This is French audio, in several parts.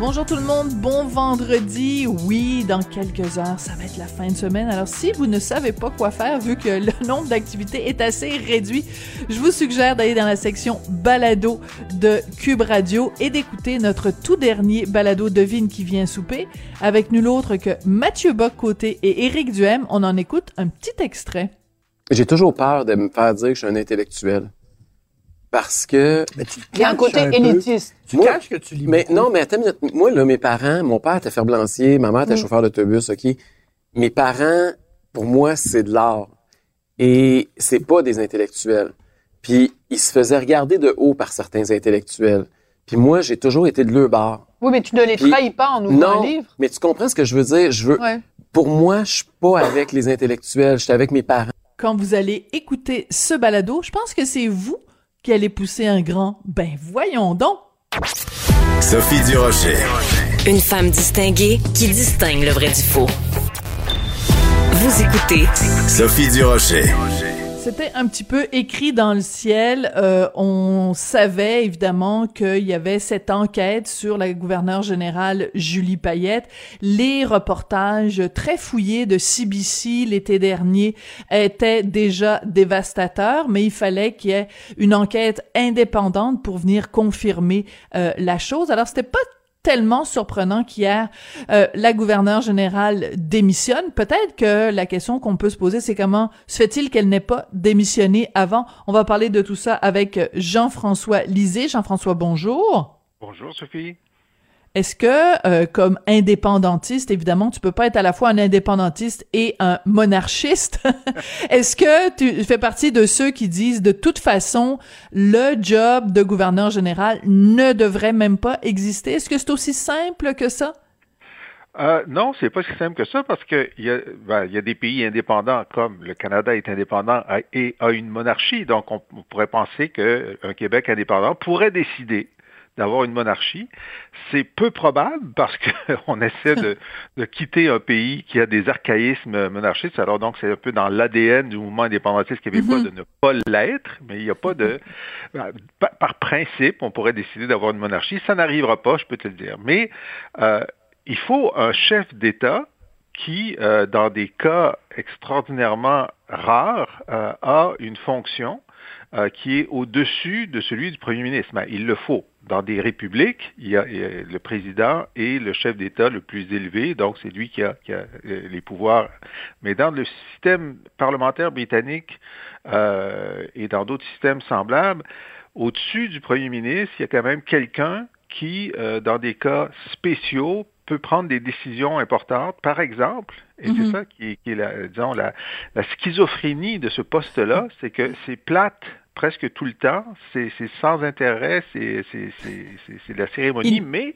Bonjour tout le monde, bon vendredi. Oui, dans quelques heures, ça va être la fin de semaine. Alors si vous ne savez pas quoi faire vu que le nombre d'activités est assez réduit, je vous suggère d'aller dans la section balado de Cube Radio et d'écouter notre tout dernier balado Devine qui vient souper avec nul autre que Mathieu Bock-Côté et Éric Duhem. On en écoute un petit extrait. J'ai toujours peur de me faire dire que je suis un intellectuel. Parce que... Il y a un côté élitiste. Tu caches que tu lis Mais non, mais attends. Moi, là, mes parents, mon père était ferblancier, ma mère était chauffeur d'autobus, OK? Mes parents, pour moi, c'est de l'art. Et c'est pas des intellectuels. Puis, ils se faisaient regarder de haut par certains intellectuels. Puis moi, j'ai toujours été de leur bar. Oui, mais tu ne les Puis- trahis pas en ouvrant Non, un livre. mais tu comprends ce que je veux dire? Je veux... Ouais. Pour moi, je suis pas avec les intellectuels, je suis avec mes parents. Quand vous allez écouter ce balado, je pense que c'est vous qui allez pousser un grand « ben voyons donc ». Sophie Durocher. Une femme distinguée qui distingue le vrai du faux. Vous écoutez Sophie Durocher. C'était un petit peu écrit dans le ciel. Euh, on savait évidemment qu'il y avait cette enquête sur la gouverneure générale Julie Payette. Les reportages très fouillés de CBC l'été dernier étaient déjà dévastateurs, mais il fallait qu'il y ait une enquête indépendante pour venir confirmer euh, la chose. Alors c'était pas tellement surprenant qu'hier, euh, la gouverneure générale démissionne. Peut-être que la question qu'on peut se poser, c'est comment se fait-il qu'elle n'ait pas démissionné avant? On va parler de tout ça avec Jean-François Lisée. Jean-François, bonjour. Bonjour, Sophie. Est-ce que, euh, comme indépendantiste, évidemment, tu peux pas être à la fois un indépendantiste et un monarchiste? Est-ce que tu fais partie de ceux qui disent de toute façon, le job de gouverneur général ne devrait même pas exister? Est-ce que c'est aussi simple que ça? Euh, non, c'est pas si simple que ça parce que il y, a, ben, des pays indépendants comme le Canada est indépendant et a une monarchie. Donc, on, on pourrait penser qu'un Québec indépendant pourrait décider d'avoir une monarchie. C'est peu probable parce qu'on essaie de, de quitter un pays qui a des archaïsmes monarchistes. Alors donc, c'est un peu dans l'ADN du mouvement indépendantiste québécois Mhm. de ne pas l'être, mais il n'y a pas de... Par, par principe, on pourrait décider d'avoir une monarchie. Ça n'arrivera pas, je peux te le dire. Mais euh, il faut un chef d'État qui, euh, dans des cas extraordinairement rares, euh, a une fonction euh, qui est au-dessus de celui du premier ministre. Mais il le faut. Dans des républiques, il y a, il y a le président et le chef d'État le plus élevé, donc c'est lui qui a, qui a, euh, les pouvoirs. Mais dans le système parlementaire britannique euh, et dans d'autres systèmes semblables, au-dessus du premier ministre, il y a quand même quelqu'un qui, euh, dans des cas spéciaux, peut prendre des décisions importantes. Par exemple, et c'est ça qui est, qui est la, disons, la, la schizophrénie de ce poste-là, c'est que c'est plate presque tout le temps, c'est sans intérêt, c'est de la cérémonie, Il- mais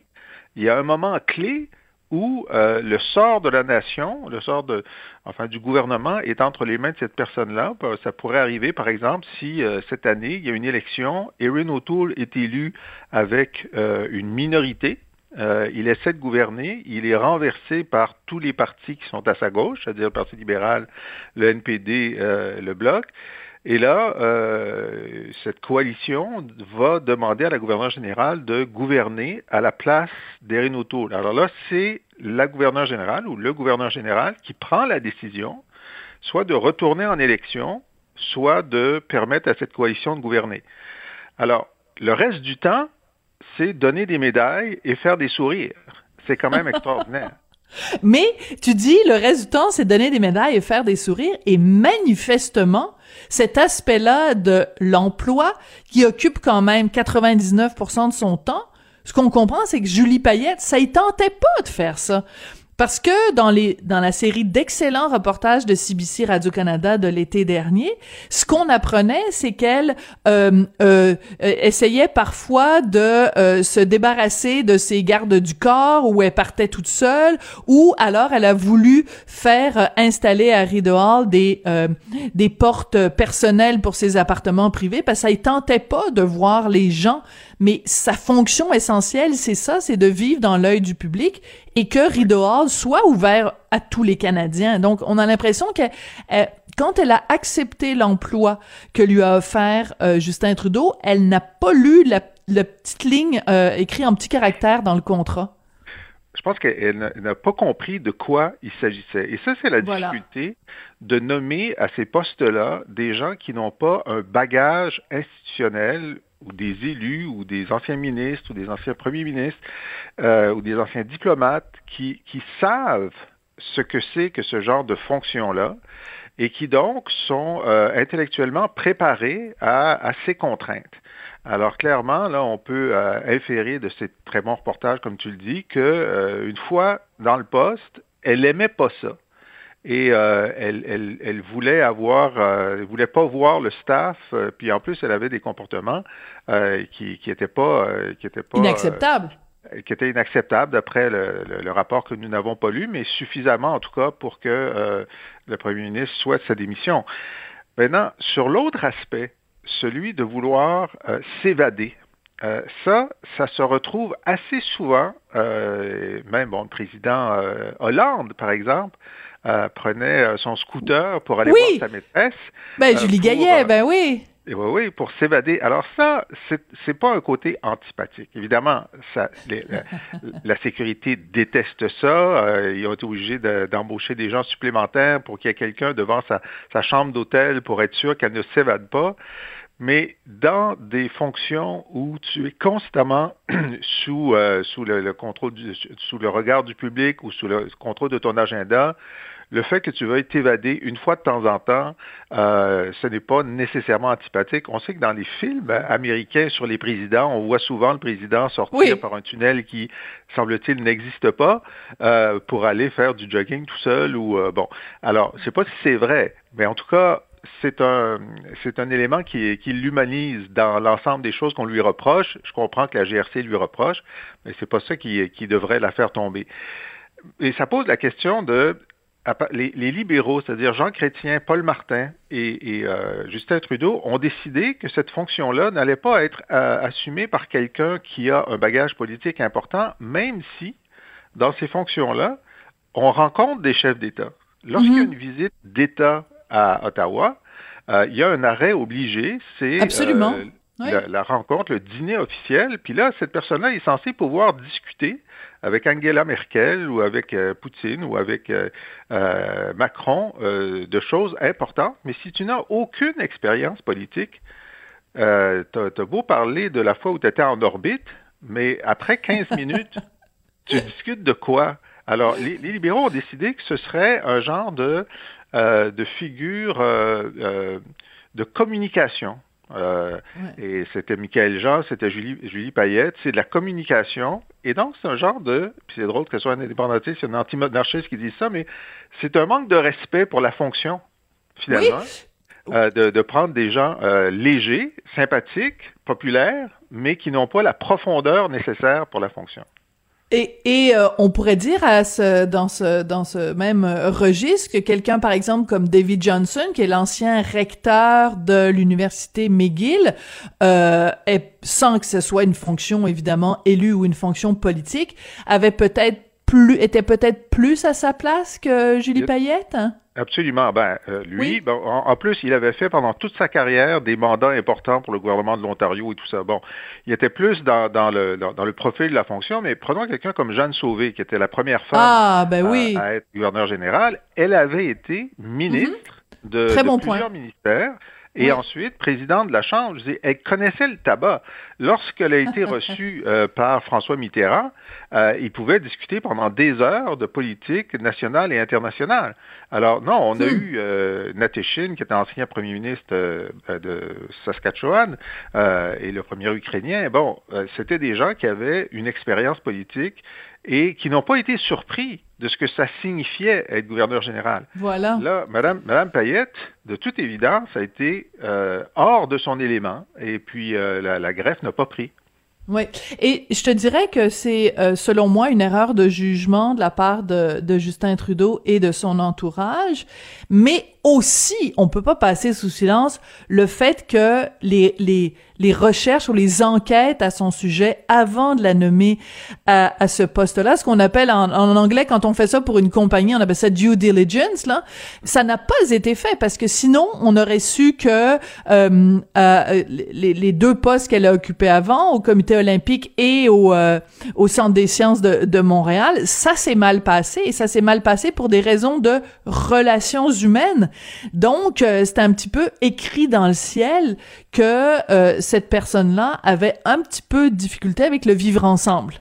il y a un moment clé où euh, le sort de la nation, le sort de, enfin, du gouvernement est entre les mains de cette personne-là. Euh, Ça pourrait arriver, par exemple, si euh, cette année, il y a une élection, Erin O'Toole est élu avec euh, une minorité. Il essaie de gouverner, il est renversé par tous les partis qui sont à sa gauche, c'est-à-dire le Parti libéral, le NPD, le Bloc. Et là, euh, cette coalition va demander à la gouverneure générale de gouverner à la place d'Erin O'Toole. Alors là, c'est la gouverneure générale ou le gouverneur général qui prend la décision, soit de retourner en élection, soit de permettre à cette coalition de gouverner. Alors, le reste du temps, c'est donner des médailles et faire des sourires. C'est quand même extraordinaire. Mais tu dis le reste du temps, c'est donner des médailles et faire des sourires. Et manifestement, cet aspect-là de l'emploi qui occupe quand même 99% de son temps, ce qu'on comprend, c'est que Julie Payette, ça y tentait pas de faire ça. Parce que dans les dans la série d'excellents reportages de CBC Radio Canada de l'été dernier, ce qu'on apprenait, c'est qu'elle euh, euh, essayait parfois de se débarrasser de ses gardes du corps, ou elle partait toute seule, ou alors elle a voulu faire installer à Rideau Hall des des portes personnelles pour ses appartements privés, parce que ça ne tentait pas de voir les gens mais sa fonction essentielle, c'est ça, c'est de vivre dans l'œil du public et que Rideau Hall soit ouvert à tous les Canadiens. Donc, on a l'impression que euh, quand elle a accepté l'emploi que lui a offert euh, Justin Trudeau, elle n'a pas lu la, petite ligne euh, écrite en petit caractère dans le contrat. Je pense qu'elle n'a pas compris de quoi il s'agissait. Et ça, c'est la difficulté de nommer à ces postes-là des gens qui n'ont pas un bagage institutionnel ou des élus ou des anciens ministres ou des anciens premiers ministres euh, ou des anciens diplomates qui, qui savent ce que c'est que ce genre de fonction-là et qui donc sont euh, intellectuellement préparés à, ces contraintes. Alors clairement, là, on peut euh, inférer de ces très bons reportages, comme tu le dis, que une fois dans le poste, elle aimait pas ça et euh, elle, elle, elle, voulait avoir, euh, elle voulait pas voir le staff, euh, puis en plus elle avait des comportements euh, qui qui étaient pas qui étaient pas inacceptables, qui étaient inacceptables d'après le, le, le, rapport que nous n'avons pas lu, mais suffisamment en tout cas pour que le premier ministre souhaite sa démission. Maintenant, sur l'autre aspect, celui de vouloir s'évader. ça, ça se retrouve assez souvent, même bon, le président Hollande, par exemple, euh, prenait euh, son scooter pour aller voir sa maîtresse. Ben, euh, Julie Gaillet, ben oui. Et oui, oui, pour s'évader. Alors ça, c'est pas un côté antipathique. Évidemment, ça, la, sécurité déteste ça. ils ont été obligés d'embaucher des gens supplémentaires pour qu'il y ait quelqu'un devant sa, sa chambre d'hôtel pour être sûr qu'elle ne s'évade pas. Mais dans des fonctions où tu es constamment sous, sous le, contrôle, sous le regard du public ou sous le contrôle de ton agenda, le fait que tu veuilles t'évader une fois de temps en temps, euh, ce n'est pas nécessairement antipathique. On sait que dans les films américains sur les présidents, on voit souvent le président sortir par un tunnel qui, semble-t-il, n'existe pas euh, pour aller faire du jogging tout seul ou euh, bon. Alors, je sais pas si c'est vrai, mais en tout cas, c'est un, c'est un élément qui, qui l'humanise dans l'ensemble des choses qu'on lui reproche. Je comprends que la GRC lui reproche, mais c'est pas ça qui, qui devrait la faire tomber. Et ça pose la question de les, libéraux, c'est-à-dire Jean Chrétien, Paul Martin et, euh, Justin Trudeau, ont décidé que cette fonction-là n'allait pas être euh, assumée par quelqu'un qui a un bagage politique important, même si, dans ces fonctions-là, on rencontre des chefs d'État. Lorsqu'il y a mhm. une visite d'État à Ottawa, euh, il y a un arrêt obligé, c'est la, rencontre, le dîner officiel, puis là, cette personne-là est censée pouvoir discuter avec Angela Merkel ou avec euh, Poutine ou avec euh, euh, Macron de choses importantes, mais si tu n'as aucune expérience politique, euh, tu as, beau parler de la fois où tu étais en orbite, mais après 15 minutes, tu discutes de quoi? Alors, les, les, libéraux ont décidé que ce serait un genre de, de figure de communication. Euh, et c'était Michael Jean, c'était Julie, Julie Payette. C'est de la communication. Et donc, c'est un genre de. Puis c'est drôle que ce soit un indépendantiste, un anti-monarchiste qui dit ça, mais c'est un manque de respect pour la fonction, finalement. Euh, de, de, prendre des gens euh, légers, sympathiques, populaires, mais qui n'ont pas la profondeur nécessaire pour la fonction. Et, et euh, on pourrait dire à ce, dans ce dans ce même registre que quelqu'un par exemple comme David Johnson, qui est l'ancien recteur de l'université McGill, euh, est, sans que ce soit une fonction évidemment élue ou une fonction politique, avait peut-être plus était peut-être plus à sa place que Julie Payette. Hein? Absolument. Ben, euh, lui, bon, en, plus, il avait fait pendant toute sa carrière des mandats importants pour le gouvernement de l'Ontario et tout ça. Bon, il était plus dans, dans le, dans, le profil de la fonction, mais prenons quelqu'un comme Jeanne Sauvé, qui était la première femme ah, ben oui. à, être gouverneur général. Elle avait été ministre mm-hmm. de, Très bon plusieurs point. ministères. Et ensuite, présidente de la Chambre, je dis, elle connaissait le tabac. Lorsqu'elle a été reçue euh, par François Mitterrand, euh, il pouvait discuter pendant des heures de politique nationale et internationale. Alors non, on a hmm. eu euh, Nateshin, qui était ancien premier ministre euh, de Saskatchewan, et le premier ukrainien. Bon, c'était des gens qui avaient une expérience politique et qui n'ont pas été surpris de ce que ça signifiait être gouverneur général. Voilà. Là, Madame, Madame Payette, de toute évidence, a été euh, hors de son élément, et puis euh, la, la greffe n'a pas pris. Oui, et je te dirais que c'est, euh, selon moi, une erreur de jugement de la part de, de Justin Trudeau et de son entourage, mais aussi, on peut pas passer sous silence le fait que les, les, les recherches ou les enquêtes à son sujet avant de la nommer à, à ce poste-là, ce qu'on appelle en, en, anglais, quand on fait ça pour une compagnie, on appelle ça due diligence, là, ça n'a pas été fait parce que sinon, on aurait su que euh, euh, les, les, deux postes qu'elle a occupés avant, au comité olympique et au, euh, au Centre des sciences de, de Montréal, ça s'est mal passé et ça s'est mal passé pour des raisons de relations humaines donc, euh, c'est un petit peu écrit dans le ciel que euh, cette personne-là avait un petit peu de difficulté avec le vivre ensemble.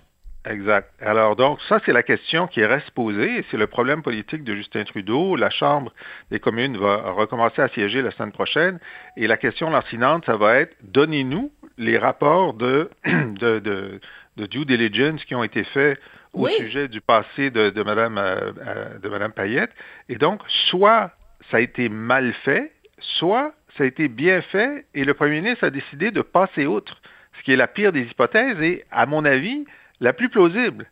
Exact. Alors donc, ça, c'est la question qui reste posée. C'est le problème politique de Justin Trudeau. La Chambre des communes va recommencer à siéger la semaine prochaine. Et la question lancinante, ça va être, donnez-nous les rapports de, de, de, de due diligence qui ont été faits au sujet du passé de, de Mme, euh, de Madame Payette. Et donc, soit ça a été mal fait, soit ça a été bien fait et le premier ministre a décidé de passer outre, ce qui est la pire des hypothèses et, à mon avis, la plus plausible.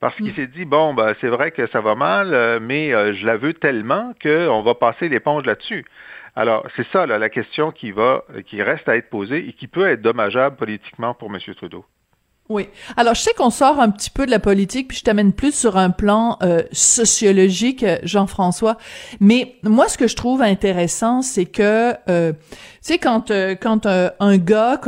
Parce qu'il mm. s'est dit, bon, ben, c'est vrai que ça va mal, euh, mais euh, je la veux tellement qu'on va passer l'éponge là-dessus. Alors, c'est ça la question qui va, qui reste à être posée et qui peut être dommageable politiquement pour M. Trudeau. Oui. Alors, je sais qu'on sort un petit peu de la politique, puis je t'amène plus sur un plan euh, sociologique, Jean-François. Mais moi, ce que je trouve intéressant, c'est que, euh, tu sais, quand euh, quand un gars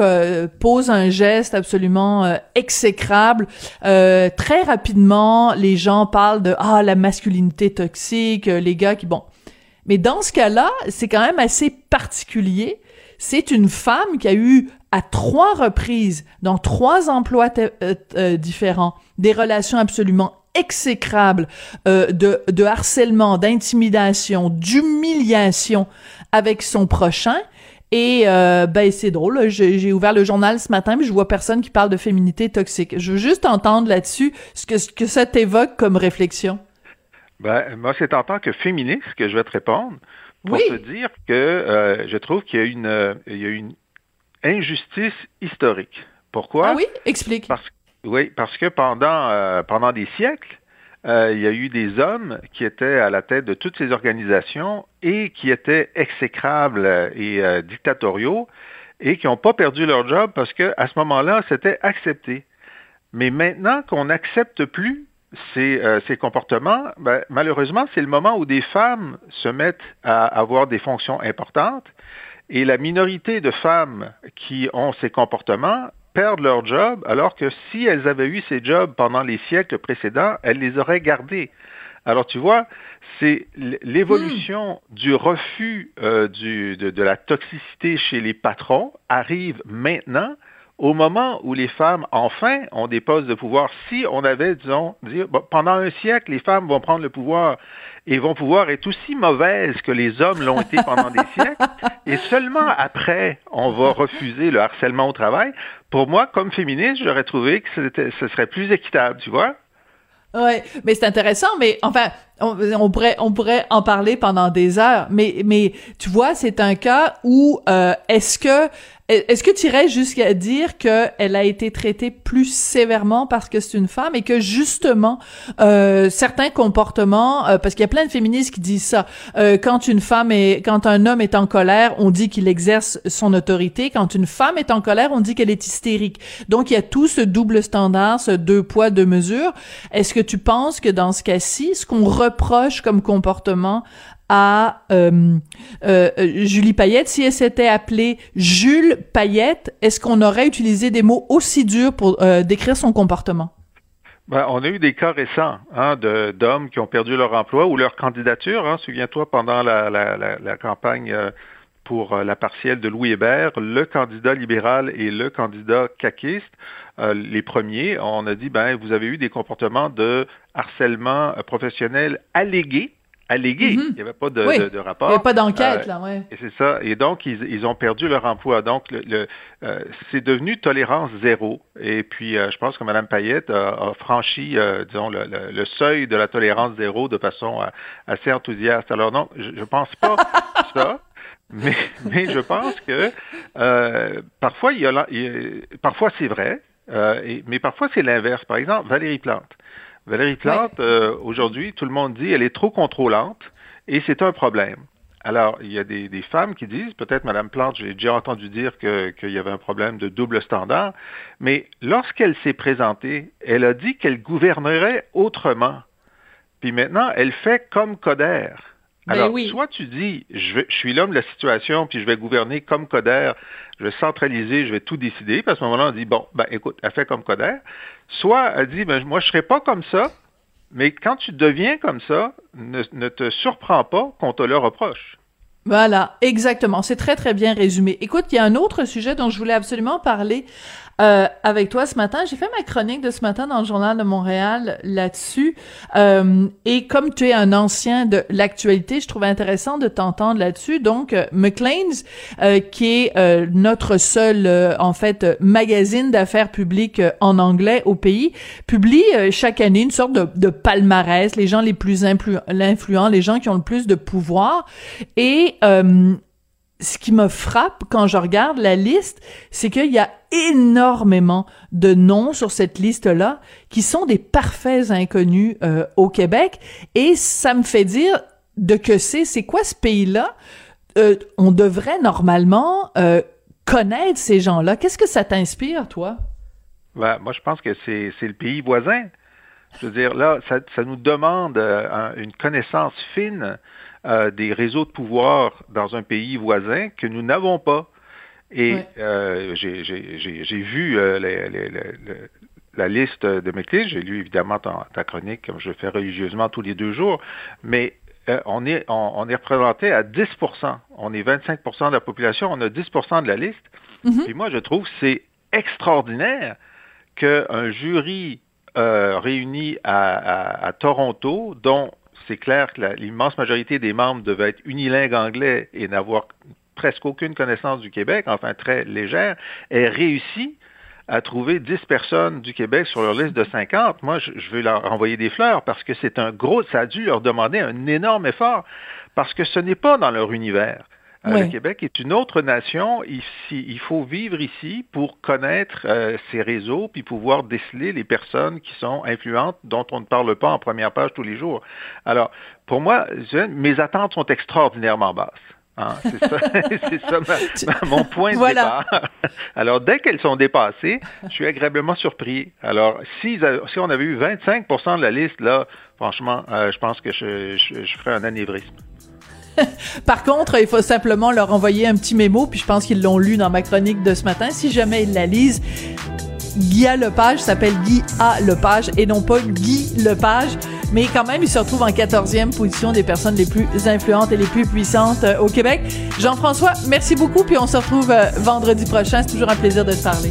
pose un geste absolument exécrable, très rapidement, les gens parlent de ah la masculinité toxique, les gars qui bon. Mais dans ce cas-là, c'est quand même assez particulier. C'est une femme qui a eu à trois reprises, dans trois emplois euh, euh, différents, des relations absolument exécrables euh, de, harcèlement, d'intimidation, d'humiliation avec son prochain. Et ben c'est drôle, j'ai ouvert le journal ce matin, mais je vois personne qui parle de féminité toxique. Je veux juste entendre là-dessus ce que, ce que ça t'évoque comme réflexion. Ben, moi, c'est en tant que féministe que je vais te répondre pour te dire que je trouve qu'il y a une, il y a une injustice historique. Pourquoi? Ah oui? Explique. Parce, oui, parce que pendant, euh, pendant des siècles, euh, il y a eu des hommes qui étaient à la tête de toutes ces organisations et qui étaient exécrables et euh, dictatoriaux et qui n'ont pas perdu leur job parce que à ce moment-là, c'était accepté. Mais maintenant qu'on n'accepte plus ces, ces comportements, ben, malheureusement, c'est le moment où des femmes se mettent à avoir des fonctions importantes et la minorité de femmes qui ont ces comportements perdent leur job, alors que si elles avaient eu ces jobs pendant les siècles précédents, elles les auraient gardés. Alors tu vois, c'est l'évolution hmm. du refus euh, du, de, de, la toxicité chez les patrons arrive maintenant au moment où les femmes, enfin, ont des postes de pouvoir. Si on avait, disons, pendant un siècle, les femmes vont prendre le pouvoir et vont pouvoir être aussi mauvaises que les hommes l'ont été pendant des siècles, et seulement après, on va refuser le harcèlement au travail. Pour moi, comme féministe, j'aurais trouvé que ce serait plus équitable, tu vois? Ouais, mais c'est intéressant, mais enfin, on, pourrait on pourrait en parler pendant des heures, mais mais tu vois, c'est un cas où euh, est-ce que est-ce que tu irais jusqu'à dire qu'elle a été traitée plus sévèrement parce que c'est une femme et que justement euh, certains comportements, euh, parce qu'il y a plein de féministes qui disent ça, euh, quand une femme est, quand un homme est en colère, on dit qu'il exerce son autorité. Quand une femme est en colère, on dit qu'elle est hystérique. Donc il y a tout ce double standard, ce deux poids deux mesures. Est-ce que tu penses que dans ce cas-ci, ce qu'on reproche comme comportement à euh, euh, Julie Payette. Si elle s'était appelée Jules Payette, est-ce qu'on aurait utilisé des mots aussi durs pour euh, décrire son comportement? Ben, on a eu des cas récents hein, d'hommes qui ont perdu leur emploi ou leur candidature. Hein. Souviens-toi, pendant la, la, la, campagne pour la partielle de Louis Hébert, le candidat libéral et le candidat caquiste, les premiers, on a dit, ben, vous avez eu des comportements de harcèlement professionnel allégués allégué. Mhm. Il n'y avait pas de, Oui. de- de rapport. Il n'y a pas d'enquête, Euh, là, ouais. et c'est ça. Et donc, ils, ils ont perdu leur emploi. Donc, le, le, euh, c'est devenu tolérance zéro. Et puis, euh, je pense que Mme Payette a, a franchi, euh, disons, le, le- le seuil de la tolérance zéro de façon euh, assez enthousiaste. Alors, non, je ne pense pas ça. Mais, mais je pense que euh, parfois, il y a, il y a- parfois c'est vrai, euh, et- mais parfois c'est l'inverse. Par exemple, Valérie Plante. Valérie Plante, euh, aujourd'hui, tout le monde dit elle est trop contrôlante et c'est un problème. Alors, il y a des, des femmes qui disent, peut-être Madame Plante, j'ai déjà entendu dire que- qu'il y avait un problème de double standard, mais lorsqu'elle s'est présentée, elle a dit qu'elle gouvernerait autrement. Puis maintenant, elle fait comme Coder. Ben Alors, oui. soit tu dis, je, vais- je suis l'homme de la situation, puis je vais gouverner comme Coder, je vais centraliser, je vais tout décider, puis à ce moment-là, on dit, bon, ben écoute, elle fait comme Coder. Soit elle dit, ben moi, je serai pas comme ça, mais quand tu deviens comme ça, ne, ne te surprends pas qu'on te le reproche. Voilà, exactement. C'est très, très bien résumé. Écoute, il y a un autre sujet dont je voulais absolument parler euh, avec toi ce matin. J'ai fait ma chronique de ce matin dans le Journal de Montréal là-dessus. Euh, et comme tu es un ancien de l'actualité, je trouvais intéressant de t'entendre là-dessus. Donc, euh, Maclean's, euh, qui est euh, notre seul, euh, en fait, magazine d'affaires publiques en anglais au pays, publie chaque année une sorte de, de palmarès, les gens les plus influ- influents, les gens qui ont le plus de pouvoir. Et ce qui me frappe quand je regarde la liste, c'est qu'il y a énormément de noms sur cette liste-là qui sont des parfaits inconnus euh, au Québec. Et ça me fait dire de que c'est, c'est quoi ce pays-là? Euh, on devrait normalement euh, connaître ces gens-là. Qu'est-ce que ça t'inspire, toi? Ben, moi, je pense que c'est c'est le pays voisin. Je veux dire, là, ça, nous demande un- une connaissance fine euh, des réseaux de pouvoir dans un pays voisin que nous n'avons pas. Et Ouais. euh, j'ai- j'ai j'ai- j'ai vu euh, les- les- les- le- la liste de mes clés. J'ai lu évidemment ta, ta chronique, comme je le fais religieusement tous les deux jours. Mais euh, on, est, on, on est représenté à 10% On est 25% de la population, on a 10% de la liste. Mhm. Puis moi, je trouve que c'est extraordinaire qu'un jury euh, réuni à, à- à Toronto, dont c'est clair que l'immense majorité des membres devaient être unilingues anglais et n'avoir presque aucune connaissance du Québec, enfin très légère, ait réussi à trouver 10 personnes du Québec sur leur liste de 50. Moi, je, je veux leur envoyer des fleurs parce que c'est un gros, ça a dû leur demander un énorme effort parce que ce n'est pas dans leur univers. Euh. Le Québec est une autre nation. Ici, il faut vivre ici pour connaître euh, ces réseaux puis pouvoir déceler les personnes qui sont influentes dont on ne parle pas en première page tous les jours. Alors, pour moi, je- mes attentes sont extraordinairement basses. Hein, c'est ça, c'est ça ma- ma- mon point de Voilà. départ. Alors, dès qu'elles sont dépassées, je suis agréablement surpris. Alors, si, si on avait eu 25% de la liste, là, franchement, euh, je pense que je, je, je ferais un anévrisme. Par contre, il faut simplement leur envoyer un petit mémo, puis je pense qu'ils l'ont lu dans ma chronique de ce matin. Si jamais ils la lisent, Guy Lepage s'appelle Guy A. Lepage et non pas Guy Lepage. Mais quand même, il se retrouve en 14e position des personnes les plus influentes et les plus puissantes euh, au Québec. Jean-François, merci beaucoup, puis on se retrouve euh, vendredi prochain. C'est toujours un plaisir de te parler.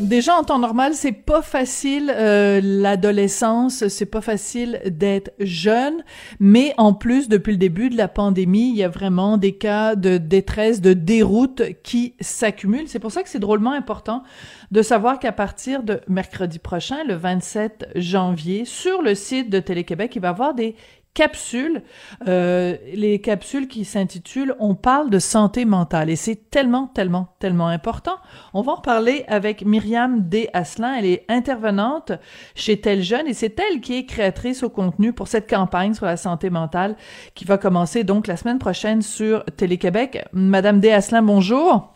Déjà en temps normal, c'est pas facile euh, l'adolescence, c'est pas facile d'être jeune, mais en plus depuis le début de la pandémie, il y a vraiment des cas de détresse, de déroute qui s'accumulent. C'est pour ça que c'est drôlement important de savoir qu'à partir de mercredi prochain, le 27 janvier, sur le site de Télé-Québec, il va y avoir des capsules, euh, les capsules qui s'intitulent On parle de santé mentale et c'est tellement, tellement, tellement important. On va en parler avec Myriam D. Asselin. Elle est intervenante chez Tel Jeune et c'est elle qui est créatrice au contenu pour cette campagne sur la santé mentale qui va commencer donc la semaine prochaine sur Télé-Québec. Madame D. Asselin, bonjour.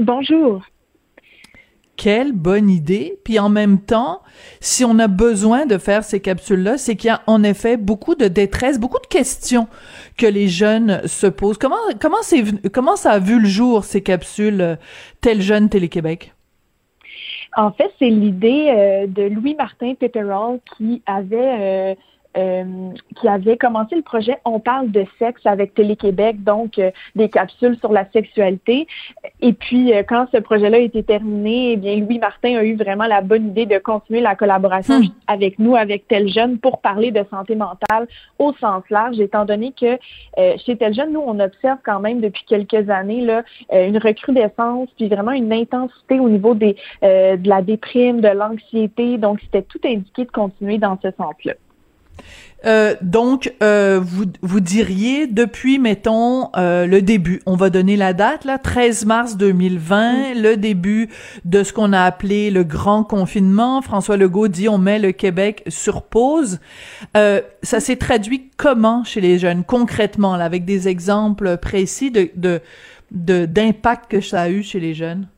Bonjour. Quelle bonne idée. Puis en même temps, si on a besoin de faire ces capsules-là, c'est qu'il y a en effet beaucoup de détresse, beaucoup de questions que les jeunes se posent. Comment comment c'est comment ça a vu le jour ces capsules euh, tel jeune Télé-Québec? En fait, c'est l'idée de Louis-Martin Pepperell qui avait euh, qui avait commencé le projet On parle de sexe avec Télé-Québec, donc euh, des capsules sur la sexualité. Et puis, euh, quand ce projet-là a été terminé, eh bien, Louis Martin a eu vraiment la bonne idée de continuer la collaboration hmm. avec nous, avec Tel Jeune, pour parler de santé mentale au sens large, étant donné que chez Tel Jeune, nous, on observe quand même depuis quelques années là, une recrudescence, puis vraiment une intensité au niveau des, de la déprime, de l'anxiété. Donc, c'était tout indiqué de continuer dans ce sens-là. Euh, donc, euh, vous, vous diriez, depuis, mettons, euh, le début, on va donner la date, là, 13 mars 2020, mm. le début de ce qu'on a appelé le grand confinement. François Legault dit on met le Québec sur pause. ça s'est traduit comment chez les jeunes, concrètement, là, avec des exemples précis de, de, d'impact que ça a eu chez les jeunes?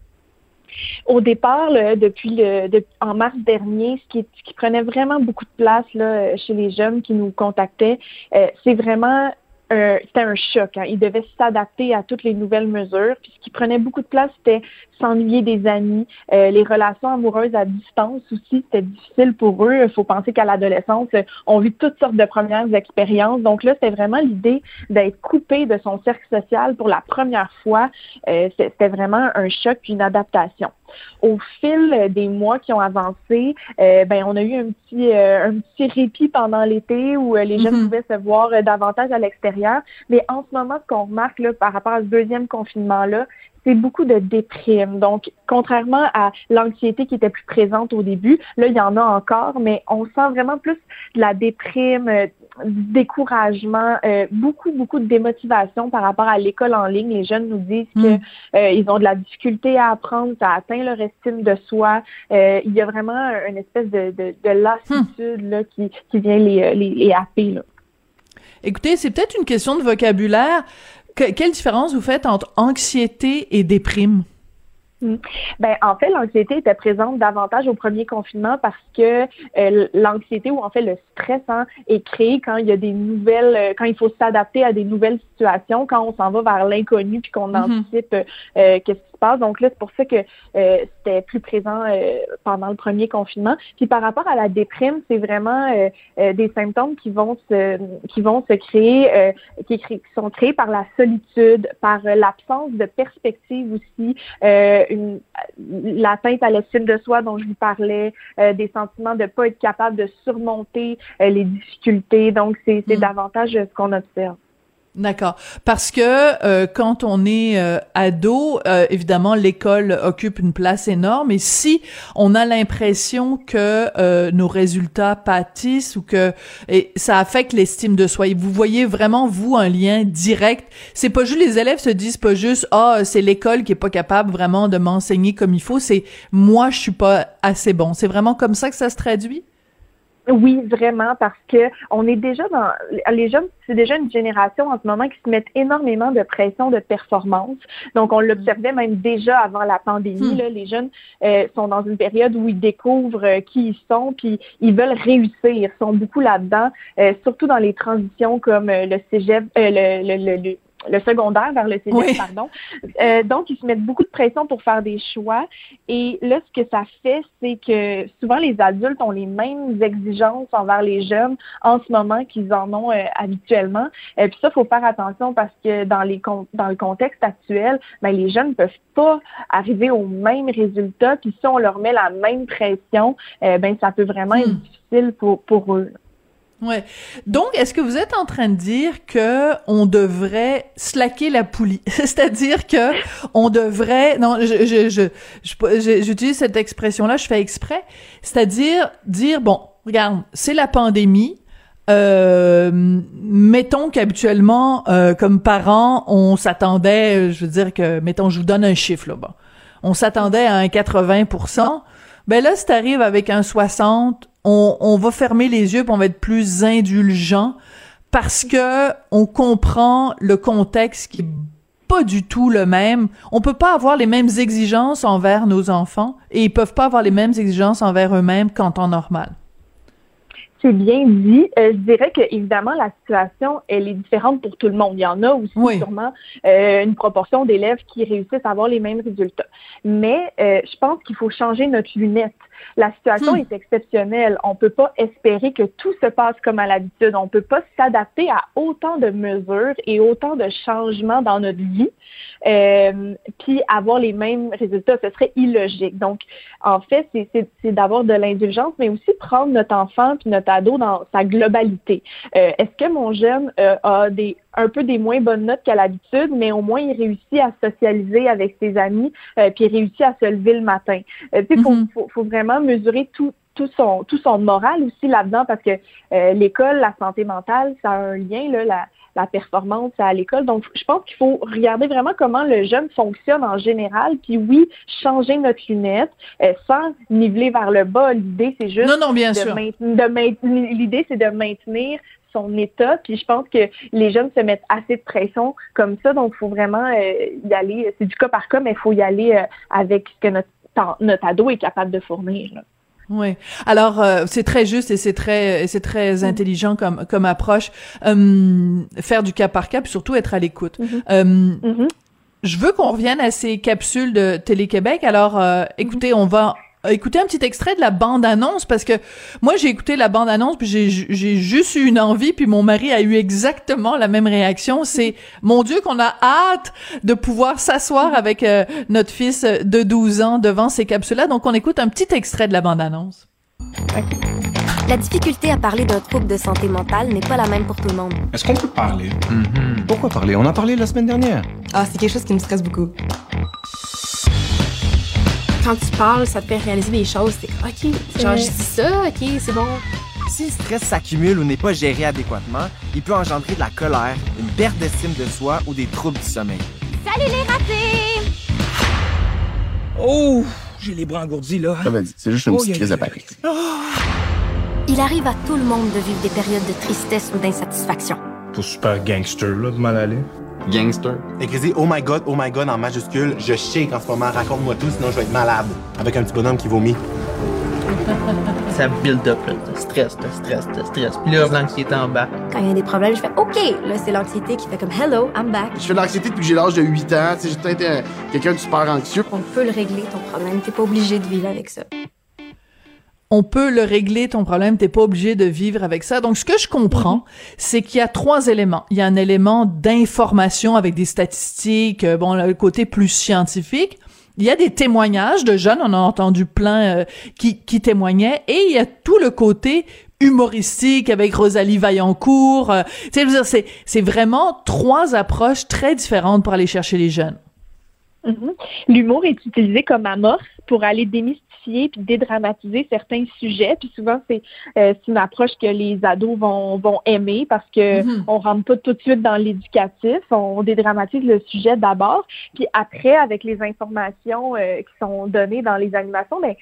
Au départ, depuis le en mars dernier, ce qui, prenait vraiment beaucoup de place là, chez les jeunes qui nous contactaient, euh, c'est vraiment c'était un choc. Hein. Ils devaient s'adapter à toutes les nouvelles mesures. Puis ce qui prenait beaucoup de place, c'était s'ennuyer des amis. Euh, les relations amoureuses à distance aussi, c'était difficile pour eux. Il faut penser qu'à l'adolescence, on vit toutes sortes de premières expériences. Donc là, c'était vraiment l'idée d'être coupé de son cercle social pour la première fois. Euh, c'était vraiment un choc une adaptation. Au fil des mois qui ont avancé, euh, ben on a eu un petit euh, un petit répit pendant l'été où euh, les jeunes mm-hmm. pouvaient se voir davantage à l'extérieur. Mais en ce moment, ce qu'on remarque là, par rapport à ce deuxième confinement là, c'est beaucoup de déprime. Donc, contrairement à l'anxiété qui était plus présente au début, là, il y en a encore, mais on sent vraiment plus de la déprime, euh, du découragement, euh, beaucoup, beaucoup de démotivation par rapport à l'école en ligne. Les jeunes nous disent qu'ils mm. euh, ont de la difficulté à apprendre, ça atteint leur estime de soi. il y a vraiment une espèce de, de, de lassitude là, qui, qui vient les, les, les happer. Là. Écoutez, c'est peut-être une question de vocabulaire quelle différence vous faites entre anxiété et déprime? Hmm. Ben, en fait, l'anxiété était présente davantage au premier confinement parce que euh, l'anxiété ou en fait le stress hein, est créé quand il y a des nouvelles, euh, quand il faut s'adapter à des nouvelles situations, quand on s'en va vers l'inconnu puis qu'on mm-hmm. anticipe euh, qu'est-ce donc là, c'est pour ça que euh, c'était plus présent euh, pendant le premier confinement. Puis par rapport à la déprime, c'est vraiment euh, des symptômes qui vont se qui vont se créer, qui, qui, sont créés par la solitude, par l'absence de perspective aussi, une l'atteinte à l'estime de soi dont je vous parlais, des sentiments de pas être capable de surmonter les difficultés. Donc c'est mm. davantage ce qu'on observe. D'accord. Parce que euh, quand on est euh, ado, euh, évidemment, l'école occupe une place énorme. Et si on a l'impression que nos résultats pâtissent ou que et ça affecte l'estime de soi, et vous voyez vraiment vous un lien direct. C'est pas juste les élèves se disent pas juste ah c'est l'école qui est pas capable vraiment de m'enseigner comme il faut. C'est moi je suis pas assez bon. C'est vraiment comme ça que ça se traduit? Oui, vraiment, parce que on est déjà dans les jeunes, c'est déjà une génération en ce moment qui se met énormément de pression de performance. Donc, on l'observait même déjà avant la pandémie. Hmm. Là, les jeunes euh, sont dans une période où ils découvrent euh, qui ils sont, puis ils veulent réussir. Ils sont beaucoup là-dedans, euh, surtout dans les transitions comme le cégep, le, le, le, le secondaire vers le cégep, pardon. Euh, donc, ils se mettent beaucoup de pression pour faire des choix. Et là, ce que ça fait, c'est que souvent les adultes ont les mêmes exigences envers les jeunes en ce moment qu'ils en ont euh, habituellement. Et euh, puis ça, faut faire attention parce que dans les dans le contexte actuel, ben, les jeunes ne peuvent pas arriver au même résultat. Puis si on leur met la même pression, ben ça peut vraiment être hmm. difficile pour, pour eux. Ouais. Donc, est-ce que vous êtes en train de dire que on devrait slacker la poulie, c'est-à-dire que on devrait, non, je, je, j'utilise cette expression-là, je fais exprès, c'est-à-dire dire bon, regarde, c'est la pandémie. Euh, mettons qu'habituellement, euh, comme parents, on s'attendait, je veux dire que, mettons, je vous donne un chiffre là, bon, on s'attendait à un 80%. Ben là, si t'arrives avec un 60, on, va fermer les yeux, pour on va être plus indulgent parce que on comprend le contexte qui est pas du tout le même. On peut pas avoir les mêmes exigences envers nos enfants et ils peuvent pas avoir les mêmes exigences envers eux-mêmes qu'en temps normal. C'est bien dit. Euh, je dirais que évidemment la situation elle est différente pour tout le monde. Il y en a aussi sûrement euh, une proportion d'élèves qui réussissent à avoir les mêmes résultats. Mais euh, je pense qu'il faut changer notre lunette. La situation hmm. est exceptionnelle. On peut pas espérer que tout se passe comme à l'habitude. On peut pas s'adapter à autant de mesures et autant de changements dans notre vie, euh, puis avoir les mêmes résultats. Ce serait illogique. Donc, en fait, c'est d'avoir de l'indulgence, mais aussi prendre notre enfant puis notre ado dans sa globalité. Euh, Est-ce que mon jeune euh, a des un peu des moins bonnes notes qu'à l'habitude, mais au moins il réussit à socialiser avec ses amis, euh, puis il réussit à se lever le matin. Euh, il faut, mm-hmm. faut, faut, vraiment mesurer tout, tout son, tout son moral aussi là-dedans parce que euh, l'école, la santé mentale, ça a un lien, là, la, la performance à l'école. Donc, je pense qu'il faut regarder vraiment comment le jeune fonctionne en général, puis oui, changer notre lunette euh, sans niveler vers le bas. L'idée, c'est juste non, non, bien de, sûr. de l'idée, c'est de maintenir son état. Puis je pense que les jeunes se mettent assez de pression comme ça, donc il faut vraiment euh, y aller. C'est du cas par cas, mais il faut y aller euh, avec ce que notre, notre ado est capable de fournir. Oui. Alors euh, c'est très juste et c'est très c'est très mm. intelligent comme comme approche. Hum, faire du cas par cas, puis surtout être à l'écoute. Mm-hmm. Hum, mm-hmm. Je veux qu'on revienne à ces capsules de Télé-Québec. Alors, écoutez, on va écouter un petit extrait de la bande-annonce parce que moi j'ai écouté la bande-annonce puis j'ai juste eu une envie puis mon mari a eu exactement la même réaction. C'est mon Dieu qu'on a hâte de pouvoir s'asseoir avec euh, notre fils de 12 ans devant ces capsules-là. Donc on écoute un petit extrait de la bande-annonce. La difficulté à parler d'un trouble de santé mentale n'est pas la même pour tout le monde. Est-ce qu'on peut parler? Mm-hmm. Pourquoi parler? On a parlé la semaine dernière. Ah, c'est quelque chose qui me stresse beaucoup quand tu parles, ça te fait réaliser des choses. C'est OK, genre, je dis ça, OK, c'est bon. Si le stress s'accumule ou n'est pas géré adéquatement, il peut engendrer de la colère, une perte d'estime de soi ou des troubles du sommeil. Salut les ratés! Oh, j'ai les bras engourdis là. c'est juste une petite crise de Paris. Il arrive à tout le monde de vivre des périodes de tristesse ou d'insatisfaction. Pas super gangster là de mal aller. Gangster. Écrisez Oh my god, oh my god en majuscule. Je shake en ce moment. Raconte-moi tout, sinon je vais être malade. Avec un petit bonhomme qui vomit. Ça build up, là. stress, le stress, le stress. Puis là, l'anxiété en bas. Quand il y a des problèmes, je fais OK. Là, c'est l'anxiété qui fait comme Hello, I'm back. Je fais de l'anxiété depuis que j'ai l'âge de 8 ans. J'ai peut-être été quelqu'un de super anxieux. On peut le régler, ton problème. T'es pas obligé de vivre avec ça on peut le régler ton problème, t'es pas obligé de vivre avec ça. Donc ce que je comprends, mhm. c'est qu'il y a trois éléments. Il y a un élément d'information avec des statistiques, euh, bon le côté plus scientifique. Il y a des témoignages de jeunes, on a entendu plein euh, qui, qui témoignaient, et il y a tout le côté humoristique avec Rosalie Vaillancourt. Euh, c'est c'est vraiment trois approches très différentes pour aller chercher les jeunes. Mhm. L'humour est utilisé comme amorce pour aller démystifier puis dédramatiser certains sujets. Puis souvent, c'est euh, une approche que les ados vont, vont aimer parce que mm-hmm. on rentre pas tout de suite dans l'éducatif. On dédramatise le sujet d'abord. Puis après, avec les informations euh, qui sont données dans les animations, mais ben,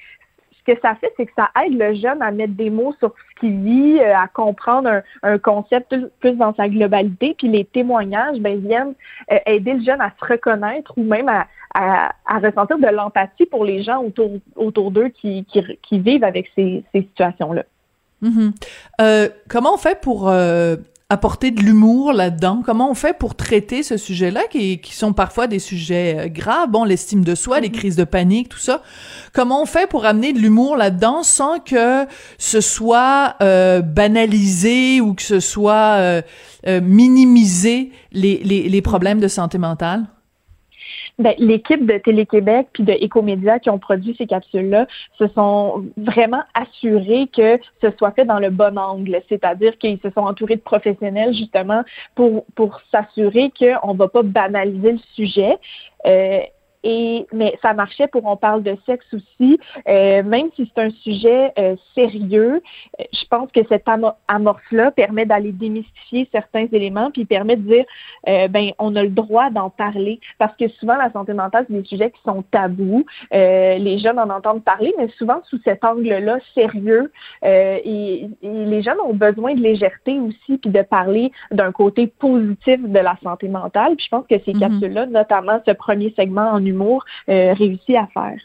ce que ça fait, c'est que ça aide le jeune à mettre des mots sur ce qu'il vit, euh, à comprendre un, concept plus dans sa globalité. Puis les témoignages ben, viennent euh, aider le jeune à se reconnaître ou même à, ressentir de l'empathie pour les gens autour, autour d'eux qui, vivent avec ces, situations-là. Mm-hmm. Euh, comment on fait pour apporter de l'humour là-dedans? Comment on fait pour traiter ce sujet-là, qui, qui sont parfois des sujets euh, graves, bon, l'estime de soi, les mm-hmm. crises de panique, tout ça. Comment on fait pour amener de l'humour là-dedans sans que ce soit euh, banalisé ou que ce soit euh, euh minimisé les, les, les problèmes de santé mentale? Ben, l'équipe de Télé-Québec puis de Écomédia qui ont produit ces capsules-là se sont vraiment assurés que ce soit fait dans le bon angle, c'est-à-dire qu'ils se sont entourés de professionnels justement pour pour s'assurer qu'on ne va pas banaliser le sujet. Euh, et, mais ça marchait pour on parle de sexe aussi. Euh, même si c'est un sujet euh, sérieux, euh, je pense que cette amorce-là permet d'aller démystifier certains éléments, puis permet de dire, ben, on a le droit d'en parler, parce que souvent la santé mentale c'est des sujets qui sont tabous. les jeunes en entendent parler, mais souvent sous cet angle-là sérieux. Et, les jeunes ont besoin de légèreté aussi, puis de parler d'un côté positif de la santé mentale. Puis je pense que ces mm-hmm. capsules-là, notamment ce premier segment en humour, euh, réussi à faire.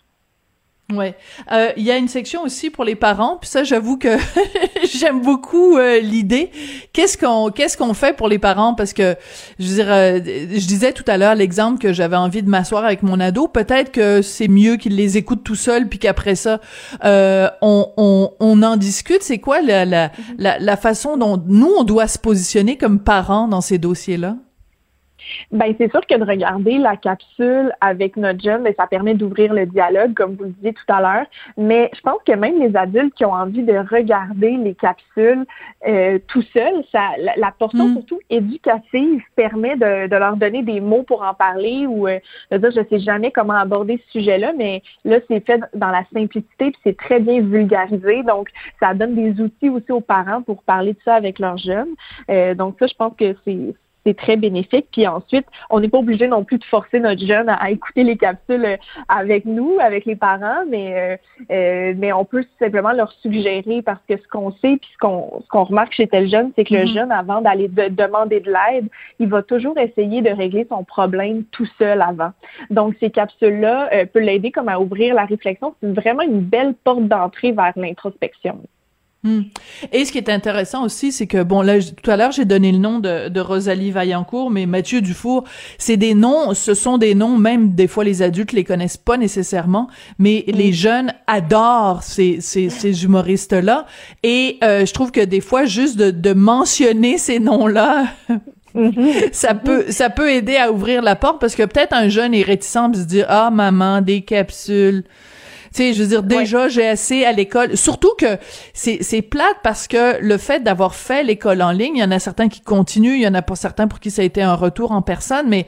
Ouais, euh, il y a une section aussi pour les parents. Puis ça, j'avoue que j'aime beaucoup euh, l'idée. Qu'est-ce qu'on qu'est-ce qu'on fait pour les parents? Parce que je veux dire, euh, je disais tout à l'heure l'exemple que j'avais envie de m'asseoir avec mon ado. Peut-être que c'est mieux qu'il les écoute tout seul, puis qu'après ça, on, on, on en discute. C'est quoi la, la la façon dont nous on doit se positionner comme parents dans ces dossiers-là? Ben c'est sûr que de regarder la capsule avec notre jeune, ben, ça permet d'ouvrir le dialogue, comme vous le disiez tout à l'heure. Mais je pense que même les adultes qui ont envie de regarder les capsules euh, tout seuls, ça, la, portion mm. surtout éducative permet de, de, leur donner des mots pour en parler ou euh, de dire je sais jamais comment aborder ce sujet-là, mais là c'est fait dans la simplicité puis c'est très bien vulgarisé, donc ça donne des outils aussi aux parents pour parler de ça avec leurs jeunes. Euh, donc ça, je pense que c'est c'est très bénéfique. Puis ensuite, on n'est pas obligé non plus de forcer notre jeune à, écouter les capsules euh, avec nous, avec les parents, mais euh, euh, mais on peut simplement leur suggérer parce que ce qu'on sait puis ce qu'on ce qu'on remarque chez tel jeune, c'est que le mm-hmm. jeune, avant d'aller demander de l'aide, il va toujours essayer de régler son problème tout seul avant. Donc ces capsules-là euh, peuvent l'aider comme à ouvrir la réflexion. C'est vraiment une belle porte d'entrée vers l'introspection. Hmm. Et ce qui est intéressant aussi, c'est que, bon, là, tout à l'heure, j'ai donné le nom de, de, Rosalie Vaillancourt, mais Mathieu Dufour, c'est des noms, ce sont des noms, même des fois les adultes les connaissent pas nécessairement, mais hmm. les jeunes adorent ces, ces, ces humoristes-là. Et euh, je trouve que des fois, juste de, de mentionner ces noms-là, mm-hmm. ça peut ça peut aider à ouvrir la porte parce que peut-être un jeune est réticent de se dire ah maman des capsules sais, je veux dire, déjà, j'ai assez à l'école. Surtout que c'est, c'est plate parce que le fait d'avoir fait l'école en ligne, il y en a certains qui continuent, il y en a pas certains pour qui ça a été un retour en personne, mais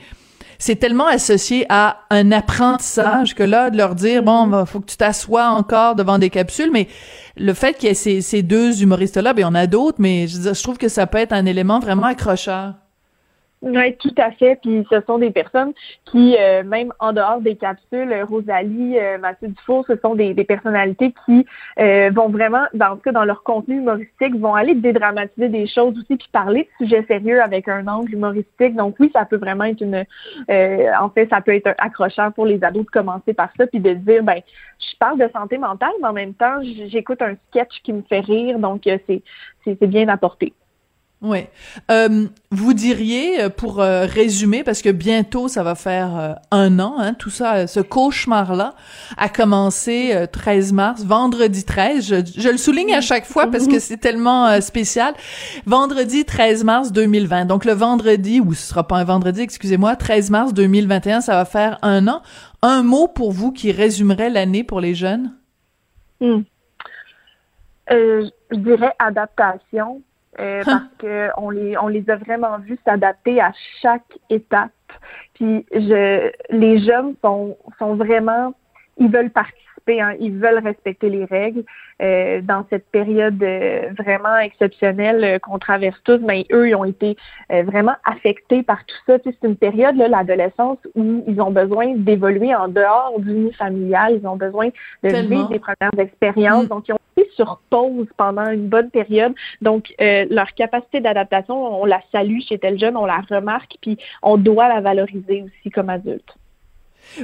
c'est tellement associé à un apprentissage que là, de leur dire, bon, faut que tu t'assoies encore devant des capsules, mais le fait qu'il y ait ces, ces deux humoristes-là, ben, il y en a d'autres, mais je, je trouve que ça peut être un élément vraiment accrocheur. Oui, tout à fait. Puis ce sont des personnes qui, euh, même en dehors des capsules, euh, Rosalie, euh, Mathieu Dufour, ce sont des, des personnalités qui vont vraiment, dans, cas, dans leur contenu humoristique, vont aller dédramatiser des choses aussi, puis parler de sujets sérieux avec un angle humoristique. Donc oui, ça peut vraiment être une... en fait, ça peut être accrocheur pour les ados de commencer par ça, puis de dire, ben, je parle de santé mentale, mais en même temps, j'écoute un sketch qui me fait rire, donc c'est c'est bien apporté. Oui. Euh, vous diriez, euh, pour euh, résumer, parce que bientôt ça va faire un an, hein, tout ça, ce cauchemar-là a commencé 13 mars, vendredi 13. Je, je, le souligne à chaque fois parce que c'est tellement spécial. Vendredi 13 mars 2020. Donc le vendredi, ou ce sera pas un vendredi, excusez-moi, 13 mars 2021, ça va faire un an. Un mot pour vous qui résumerait l'année pour les jeunes? Hmm. je dirais adaptation euh, parce que on les on les a vraiment vus s'adapter à chaque étape. Puis je les jeunes sont sont vraiment ils veulent participer, hein, ils veulent respecter les règles. Euh, dans cette période euh, vraiment exceptionnelle euh, qu'on traverse tous, mais eux, ils ont été vraiment affectés par tout ça. c'est une période, l'adolescence, où ils ont besoin d'évoluer en dehors du nid familial, ils ont besoin de vivre des premières expériences. Mm. Donc, ils ont été sur pause pendant une bonne période. Donc, leur capacité d'adaptation, on la salue chez tel jeune, on la remarque, puis on doit la valoriser aussi comme adulte.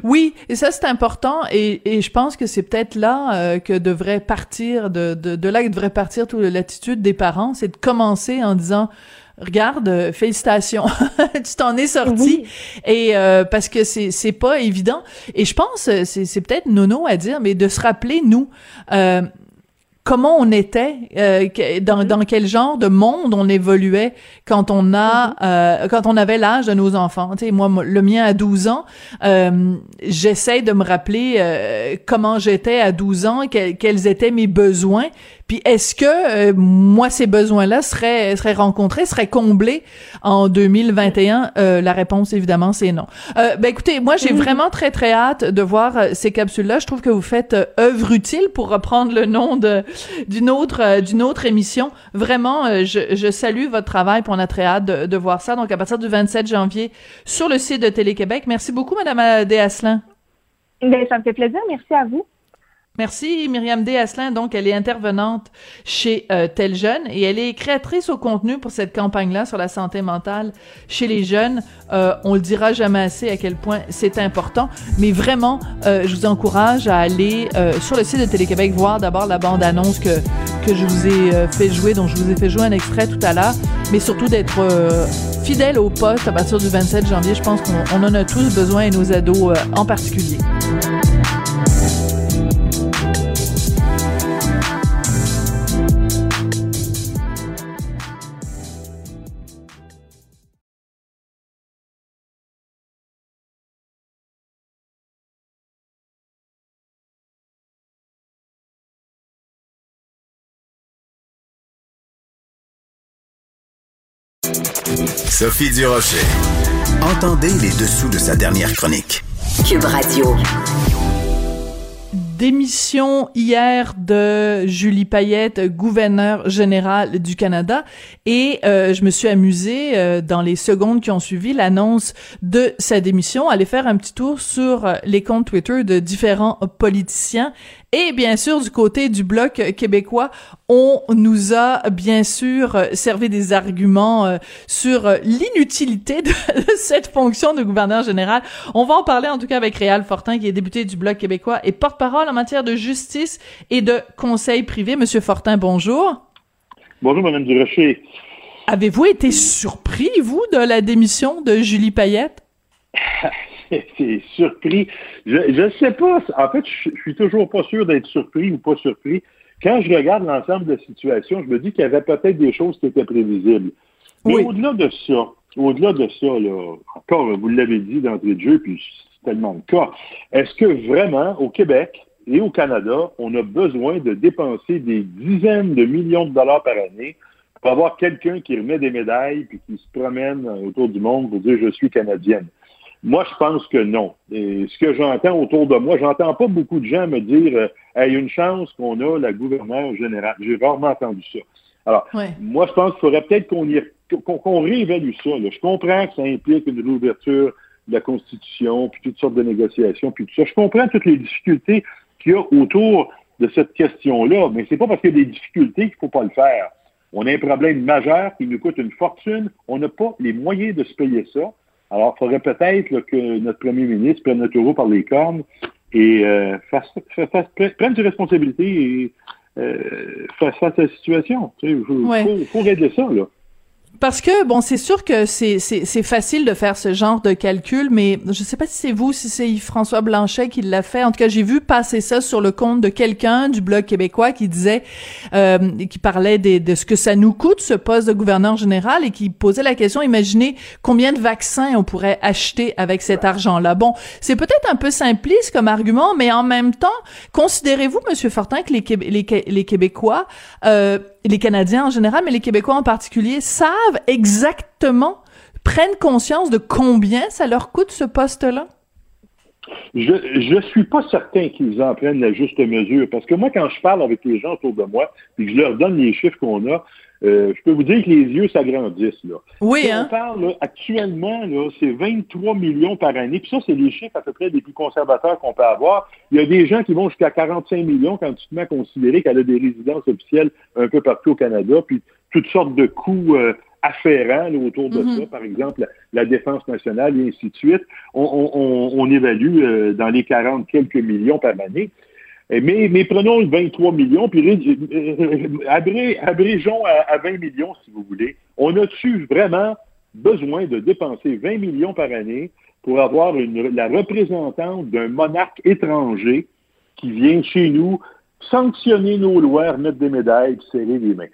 Oui, et ça c'est important et, et, je pense que c'est peut-être là euh, que devrait partir de, de, de là que devrait partir toute l'attitude des parents, c'est de commencer en disant regarde, euh, félicitations, tu t'en es sorti. Et euh, parce que c'est c'est pas évident. Et je pense c'est c'est peut-être nono à dire mais de se rappeler nous comment on était, euh, dans, mm-hmm. dans quel genre de monde on évoluait quand on a, mm-hmm. euh, quand on avait l'âge de nos enfants. Tu sais, moi, le mien à 12 ans, euh, j'essaie de me rappeler euh, comment j'étais à 12 ans, quels étaient mes besoins, puis est-ce que euh, moi ces besoins-là seraient seraient rencontrés, seraient comblés en 2021 euh, La réponse évidemment c'est non. Euh, ben écoutez, moi j'ai vraiment très très hâte de voir euh, ces capsules-là. Je trouve que vous faites œuvre utile pour reprendre le nom de d'une autre d'une autre émission. Vraiment, je, je, salue votre travail. Puis on a très hâte de, de, voir ça. Donc à partir du 27 janvier sur le site de Télé Québec. Merci beaucoup, Madame Desasselin. Ben ça me fait plaisir. Merci à vous. Merci Myriam D. Asselin. Donc, elle est intervenante chez euh, Tel Jeune et elle est créatrice au contenu pour cette campagne-là sur la santé mentale chez les jeunes. Euh, on le dira jamais assez à quel point c'est important, mais vraiment, euh, je vous encourage à aller euh, sur le site de Télé-Québec voir d'abord la bande-annonce que que je vous ai fait jouer, dont je vous ai fait jouer un extrait tout à l'heure, mais surtout d'être fidèle au poste à partir du 27 janvier. Je pense qu'on en a tous besoin et nos ados en particulier. Sophie Durocher. Entendez les dessous de sa dernière chronique. Cube Radio. Démission hier de Julie Payette, gouverneure générale du Canada, et euh, je me suis amusée euh, dans les secondes qui ont suivi l'annonce de sa démission, à aller faire un petit tour sur euh, les comptes Twitter de différents politiciens et bien sûr, du côté du bloc québécois, on nous a bien sûr servi des arguments euh, sur l'inutilité de, cette fonction de gouverneur général. On va en parler en tout cas avec Réal Fortin, qui est député du bloc québécois et porte-parole en matière de justice et de conseil privé. Monsieur Fortin, bonjour. Bonjour, Madame Durocher. Avez-vous été surpris, vous, de la démission de Julie Payette? c'est surpris. Je ne sais pas. En fait, je, suis toujours pas sûr d'être surpris ou pas surpris. Quand je regarde l'ensemble de la situation, je me dis qu'il y avait peut-être des choses qui étaient prévisibles. Mais au-delà de ça, au-delà de ça, là, encore, vous l'avez dit d'entrée de jeu, puis c'est tellement le cas, est-ce que vraiment, au Québec et au Canada, on a besoin de dépenser des dizaines de millions de dollars par année pour avoir quelqu'un qui remet des médailles puis qui se promène autour du monde pour dire je suis canadienne? Moi, je pense que non. Et ce que j'entends autour de moi, j'entends pas beaucoup de gens me dire euh, il y a une chance qu'on a la gouverneure générale. J'ai rarement entendu ça. Alors, moi, je pense qu'il faudrait peut-être qu'on qu'on réévalue ça. Je comprends que ça implique une réouverture de la Constitution, puis toutes sortes de négociations, puis tout ça. Je comprends toutes les difficultés qu'il y a autour de cette question-là, mais c'est pas parce qu'il y a des difficultés qu'il faut pas le faire. On a un problème majeur qui nous coûte une fortune. On n'a pas les moyens de se payer ça. Alors, il faudrait peut-être que notre premier ministre prenne le taureau par les cornes et euh, fasse, fasse, prenne ses responsabilités et euh, fasse face à la situation. Il faut, faut régler ça, là. Parce que bon, c'est sûr que c'est c'est facile de faire ce genre de calcul, mais je sais pas si c'est vous, si c'est François Blanchet qui l'a fait. En tout cas, j'ai vu passer ça sur le compte de quelqu'un du bloc québécois qui disait, euh, qui parlait des, de ce que ça nous coûte ce poste de gouverneur général et qui posait la question imaginez combien de vaccins on pourrait acheter avec cet argent-là. Bon, c'est peut-être un peu simpliste comme argument, mais en même temps, considérez-vous, Monsieur Fortin, que les, les, les Québécois euh, les Canadiens en général, mais les Québécois en particulier, savent exactement, prennent conscience de combien ça leur coûte ce poste-là? Je ne suis pas certain qu'ils en prennent la juste mesure, parce que moi, quand je parle avec les gens autour de moi, et que je leur donne les chiffres qu'on a, euh, je peux vous dire que les yeux s'agrandissent. Là. Oui, hein? On parle actuellement, c'est 23 millions par année. Puis ça, c'est les chiffres à peu près des plus conservateurs qu'on peut avoir. Il y a des gens qui vont jusqu'à 45 millions quand tu te mets à considérer qu'elle a des résidences officielles un peu partout au Canada, puis toutes sortes de coûts euh, afférents autour de mm-hmm. ça, par exemple la, défense nationale et ainsi de suite. On, évalue euh, dans les 40 quelques millions par année. Mais, mais prenons 23 millions, puis euh, abrégeons à, 20 millions, si vous voulez. On a-tu vraiment besoin de dépenser 20 millions par année pour avoir une, la représentante d'un monarque étranger qui vient chez nous sanctionner nos lois, remettre des médailles, serrer les mains?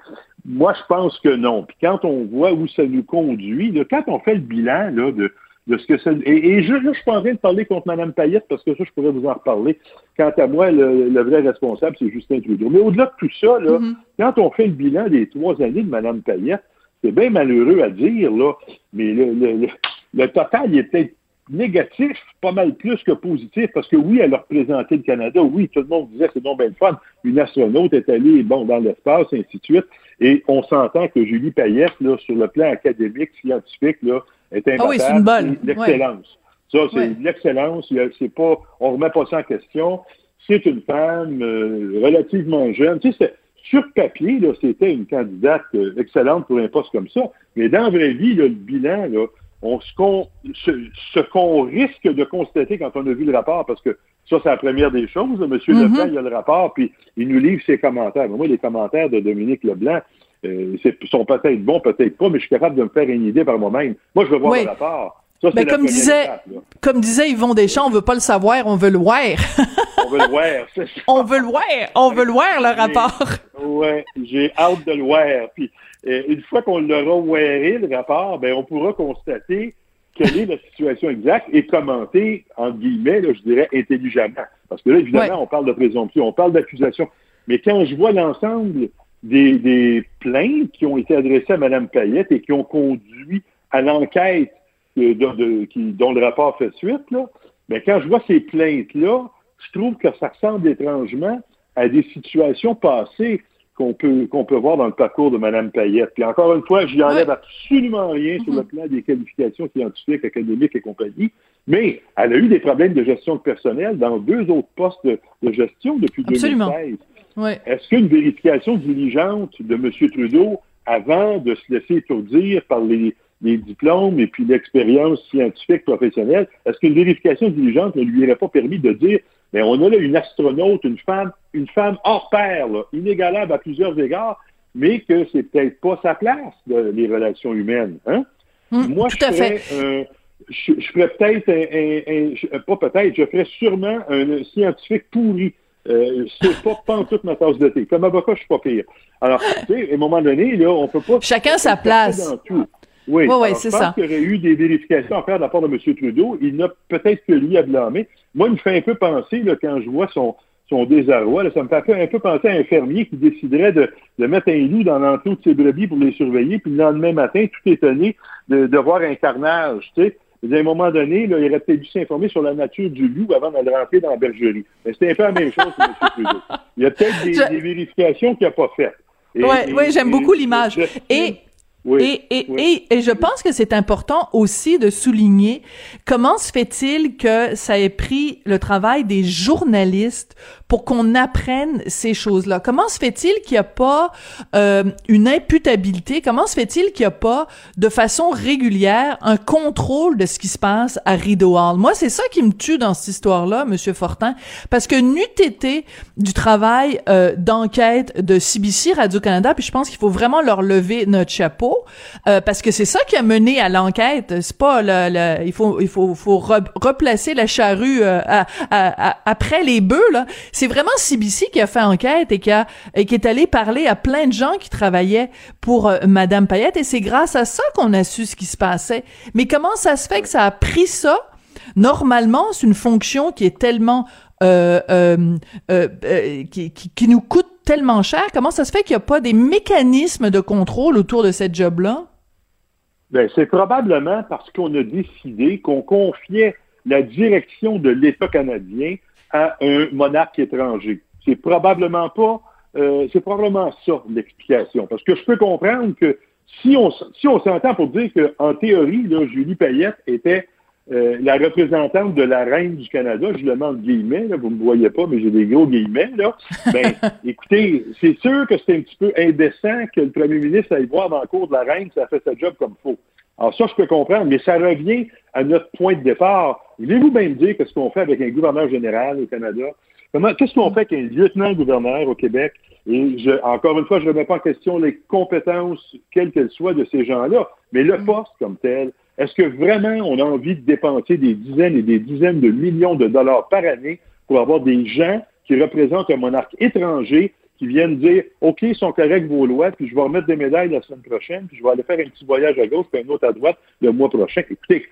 Moi, je pense que non. Puis quand on voit où ça nous conduit, quand on fait le bilan là, de, de ce que c'est. Et, je ne suis pas en train de parler contre Mme Payette parce que ça, je pourrais vous en reparler. Quant à moi, le, vrai responsable, c'est Justin Trudeau. Mais au-delà de tout ça, là, mm-hmm. quand on fait le bilan des trois années de Mme Payette, c'est bien malheureux à dire, là, mais le, le total est peut-être négatif, pas mal plus que positif, parce que oui, elle a représenté le Canada, oui, tout le monde disait c'est donc bien fun, une astronaute est allée bon, dans l'espace, et ainsi de suite, et on s'entend que Julie Payette, là, sur le plan académique, scientifique, là, est Ah oui, c'est. L'excellence. Ça, c'est l'excellence. C'est pas, on remet pas ça en question. c'est une femme euh, relativement jeune. Tu sais, sur papier, là, c'était une candidate euh, excellente pour un poste comme ça. Mais dans la vraie vie, le bilan, là, on, ce qu'on ce, qu'on risque de constater quand on a vu le rapport, parce que ça, c'est la première des choses. Monsieur mm-hmm. Leblanc, il a le rapport, puis il nous livre ses commentaires. moi, les commentaires de Dominique Leblanc euh, sont peut-être bons, peut-être pas, mais je suis capable de me faire une idée par moi-même. Moi, je veux voir le rapport. Ça, ben, comme disait, comme disait Yvon Deschamps, on veut pas le savoir, on veut le voir. on veut le voir, c'est ça. On veut le voir, on veut le voir, le rapport. Oui, j'ai hâte de le voir. Puis, une fois qu'on l'aura wearé, le rapport, ben, on pourra constater quelle est la situation exacte et commenter, entre guillemets, je dirais, intelligemment. Parce que là, évidemment, on parle de présomption, on parle d'accusation. Mais quand je vois l'ensemble des, des, plaintes qui ont été adressées à Mme Payette et qui ont conduit à l'enquête dont le rapport fait suite, là, mais quand je vois ces plaintes-là, je trouve que ça ressemble étrangement à des situations passées qu'on peut, qu'on peut voir dans le parcours de Mme Payette. Puis encore une fois, j'y enlève absolument rien sur le mm-hmm. plan des qualifications scientifiques, académiques et compagnie, mais elle a eu des problèmes de gestion de personnel dans deux autres postes de, gestion depuis absolument. 2016. Est-ce qu'une vérification diligente de M. Trudeau avant de se laisser étourdir par les, les diplômes et puis l'expérience scientifique professionnelle, est-ce qu'une vérification diligente ne lui aurait pas permis de dire, mais on a là une astronaute, une femme, une femme hors pair, inégalable à plusieurs égards, mais que c'est peut-être pas sa place, de, les relations humaines. Hein? Hum, Moi, je ferais, je, ferais peut-être un, pas peut-être, je ferais sûrement un scientifique pourri. Euh, c'est pas pantoute ma tasse de thé. Comme avocat, je suis pas pire. Alors, tu sais, à un moment donné, là, on peut pas... Chacun sa place. Dans tout. Oui, ouais, c'est ça. qu'il y aurait eu des vérifications à faire de la part de M. Trudeau. Il n'a peut-être que lui à blâmer. Moi, il me fait un peu penser, là, quand je vois son, son désarroi, là, ça me fait un peu penser à un fermier qui déciderait de, de mettre un loup dans l'enclos de ses brebis pour les surveiller, puis le lendemain matin, tout étonné de, de voir un carnage, tu sais. À un moment donné, là, il aurait peut-être dû s'informer sur la nature du loup avant de rentrer dans la bergerie. Mais c'était un peu la même chose pour M. Trudeau. Il y a peut-être des, vérifications qu'il n'a pas faites. Oui, ouais, j'aime beaucoup l'image. Et et, et, et, je pense que c'est important aussi de souligner comment se fait-il que ça ait pris le travail des journalistes pour qu'on apprenne ces choses-là. Comment se fait-il qu'il n'y a pas euh, une imputabilité? Comment se fait-il qu'il n'y a pas de façon régulière un contrôle de ce qui se passe à Rideau Hall? Moi, c'est ça qui me tue dans cette histoire-là, Monsieur Fortin, parce que n'eût été du travail euh, d'enquête de CBC Radio-Canada, puis je pense qu'il faut vraiment leur lever notre chapeau euh, parce que c'est ça qui a mené à l'enquête. C'est pas le, il faut il faut faut replacer la charrue euh, après les bœufs là. C'est vraiment CBC qui a fait enquête et qui a et est allé parler à plein de gens qui travaillaient pour euh, Madame Payette et c'est grâce à ça qu'on a su ce qui se passait. Mais comment ça se fait que ça a pris ça? Normalement, c'est une fonction qui est tellement euh, euh, euh, qui, qui, qui, nous coûte tellement cher. Comment ça se fait qu'il n'y a pas des mécanismes de contrôle autour de cette job-là? Ben, c'est probablement parce qu'on a décidé qu'on confiait la direction de l'État canadien à un monarque étranger. C'est probablement pas, euh, c'est probablement ça l'explication. Parce que je peux comprendre que si on si on s'entend pour dire qu'en théorie, là, Julie Payette était euh, la représentante de la reine du Canada, je le demande guillemets, là, vous ne me voyez pas, mais j'ai des gros guillemets, là. Ben, écoutez, c'est sûr que c'est un petit peu indécent que le premier ministre aille voir dans le cours de la reine ça fait sa job comme faut. Alors ça, je peux comprendre, mais ça revient à notre point de départ. Voulez-vous bien me dire qu'est-ce qu'on fait avec un gouverneur général au Canada? Comment, qu'est-ce qu'on fait avec un lieutenant-gouverneur au Québec? Et je, encore une fois, je ne remets pas en question les compétences, quelles qu'elles soient, de ces gens-là, mais le poste comme tel, est-ce que vraiment on a envie de dépenser des dizaines et des dizaines de millions de dollars par année pour avoir des gens qui représentent un monarque étranger qui viennent dire OK, ils sont corrects vos lois, puis je vais remettre des médailles la semaine prochaine, puis je vais aller faire un petit voyage à gauche, puis un autre à droite le mois prochain. Écoutez,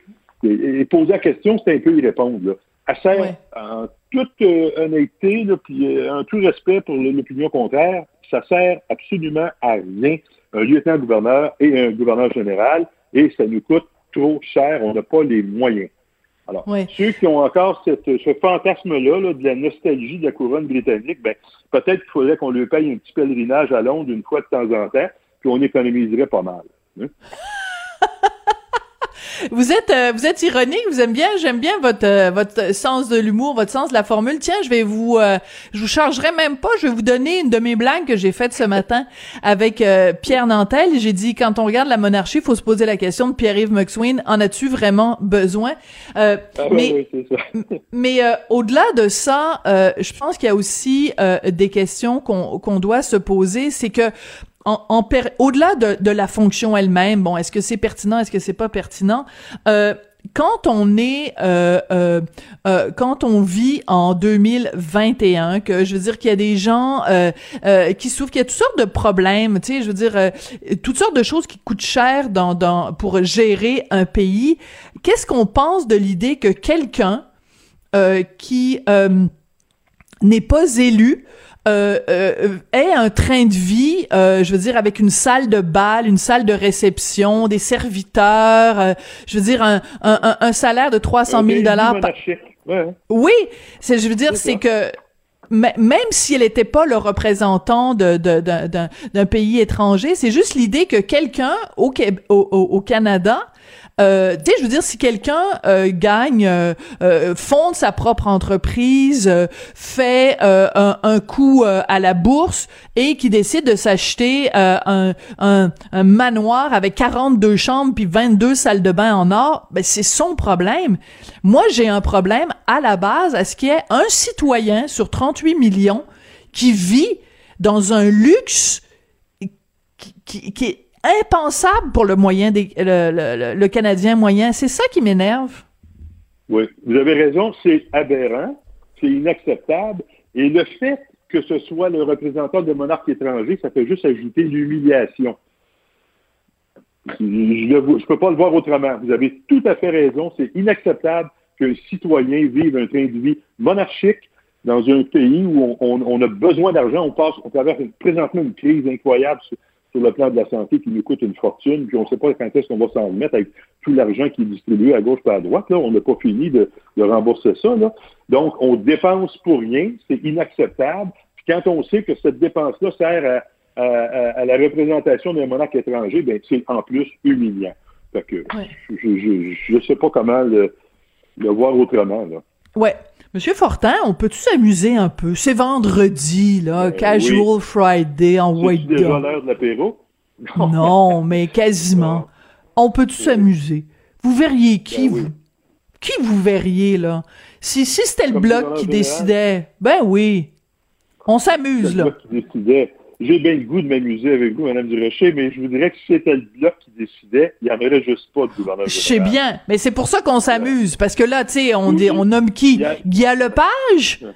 et, poser la question, c'est un peu y répondre. Là. Elle sert, en toute euh, honnêteté, là, puis euh, en tout respect pour l'opinion contraire, ça sert absolument à rien, un lieutenant-gouverneur et un gouverneur général, et ça nous coûte trop cher, on n'a pas les moyens. Alors, ceux qui ont encore cette, ce fantasme-là de la nostalgie de la couronne britannique, ben, peut-être qu'il faudrait qu'on lui paye un petit pèlerinage à Londres une fois de temps en temps, puis on économiserait pas mal. Hein. vous êtes euh, vous êtes ironique, vous aimez bien, j'aime bien votre euh, votre sens de l'humour, votre sens de la formule. Tiens, je vais vous euh, je vous chargerai même pas, je vais vous donner une de mes blagues que j'ai faites ce matin avec Pierre Nantel. J'ai dit quand on regarde la monarchie, il faut se poser la question de Pierre-Yves McSween, en as-tu vraiment besoin? Ah, Mais oui, mais au-delà de ça, je pense qu'il y a aussi des questions qu'on qu'on doit se poser, c'est que en, au-delà de, de, la fonction elle-même, bon, est-ce que c'est pertinent, est-ce que c'est pas pertinent euh, quand on est, euh, euh, euh, quand on vit en 2021, que je veux dire qu'il y a des gens euh, euh, qui souffrent, qu'il y a toutes sortes de problèmes, tu sais, je veux dire toutes sortes de choses qui coûtent cher dans, dans pour gérer un pays. Qu'est-ce qu'on pense de l'idée que quelqu'un qui n'est pas élu euh, euh, ait un train de vie, euh, je veux dire, avec une salle de bal, une salle de réception, des serviteurs, euh, je veux dire, un, un, un salaire de 300 000 dollars. Oui, c'est, je veux dire, c'est que même si elle n'était pas le représentant de, d'un, pays étranger, c'est juste l'idée que quelqu'un au, au, au Canada euh, tu je veux dire, si quelqu'un euh, gagne, euh, euh, fonde sa propre entreprise, fait un, coup à la bourse et qui décide de s'acheter un, manoir avec 42 chambres puis 22 salles de bain en or, ben c'est son problème. Moi, j'ai un problème à la base à ce qu'il y ait un citoyen sur 38 millions qui vit dans un luxe qui, qui, qui est impensable pour le moyen des, le, le, Canadien moyen. C'est ça qui m'énerve. Oui, vous avez raison, c'est aberrant, c'est inacceptable. Et le fait que ce soit le représentant de monarque étranger, ça fait juste ajouter l'humiliation. Je ne peux pas le voir autrement. Vous avez tout à fait raison. C'est inacceptable qu'un citoyen vive un train de vie monarchique dans un pays où on, a besoin d'argent. On passe, on traverse présentement une crise incroyable sur le plan de la santé qui nous coûte une fortune, puis on ne sait pas quand est-ce qu'on va s'en remettre avec tout l'argent qui est distribué à gauche et à droite. Là, on n'a pas fini de, rembourser ça. Là. Donc, on dépense pour rien, c'est inacceptable. Puis quand on sait que cette dépense-là sert à, la représentation d'un monarque étranger, ben c'est en plus humiliant. Fait que je ne sais pas comment le, voir autrement. Là. Ouais. Monsieur Fortin, on peut-tu s'amuser un peu? C'est vendredi, là, ben casual Friday en white des voleurs de l'apéro? non, mais quasiment. On peut-tu s'amuser? Vous verriez qui, ben vous? Qui vous verriez, là? Si, si c'était le bloc qui décidait, ben oui. On s'amuse, là. Le bloc qui décidait. J'ai bien le goût de m'amuser avec vous, Mme Durocher, mais je vous dirais que si c'était le bloc qui décidait, il n'y en aurait juste pas de gouverneur Je sais bien, mais c'est pour ça qu'on s'amuse, parce que là, tu sais, on, on nomme qui? Guy Lepage?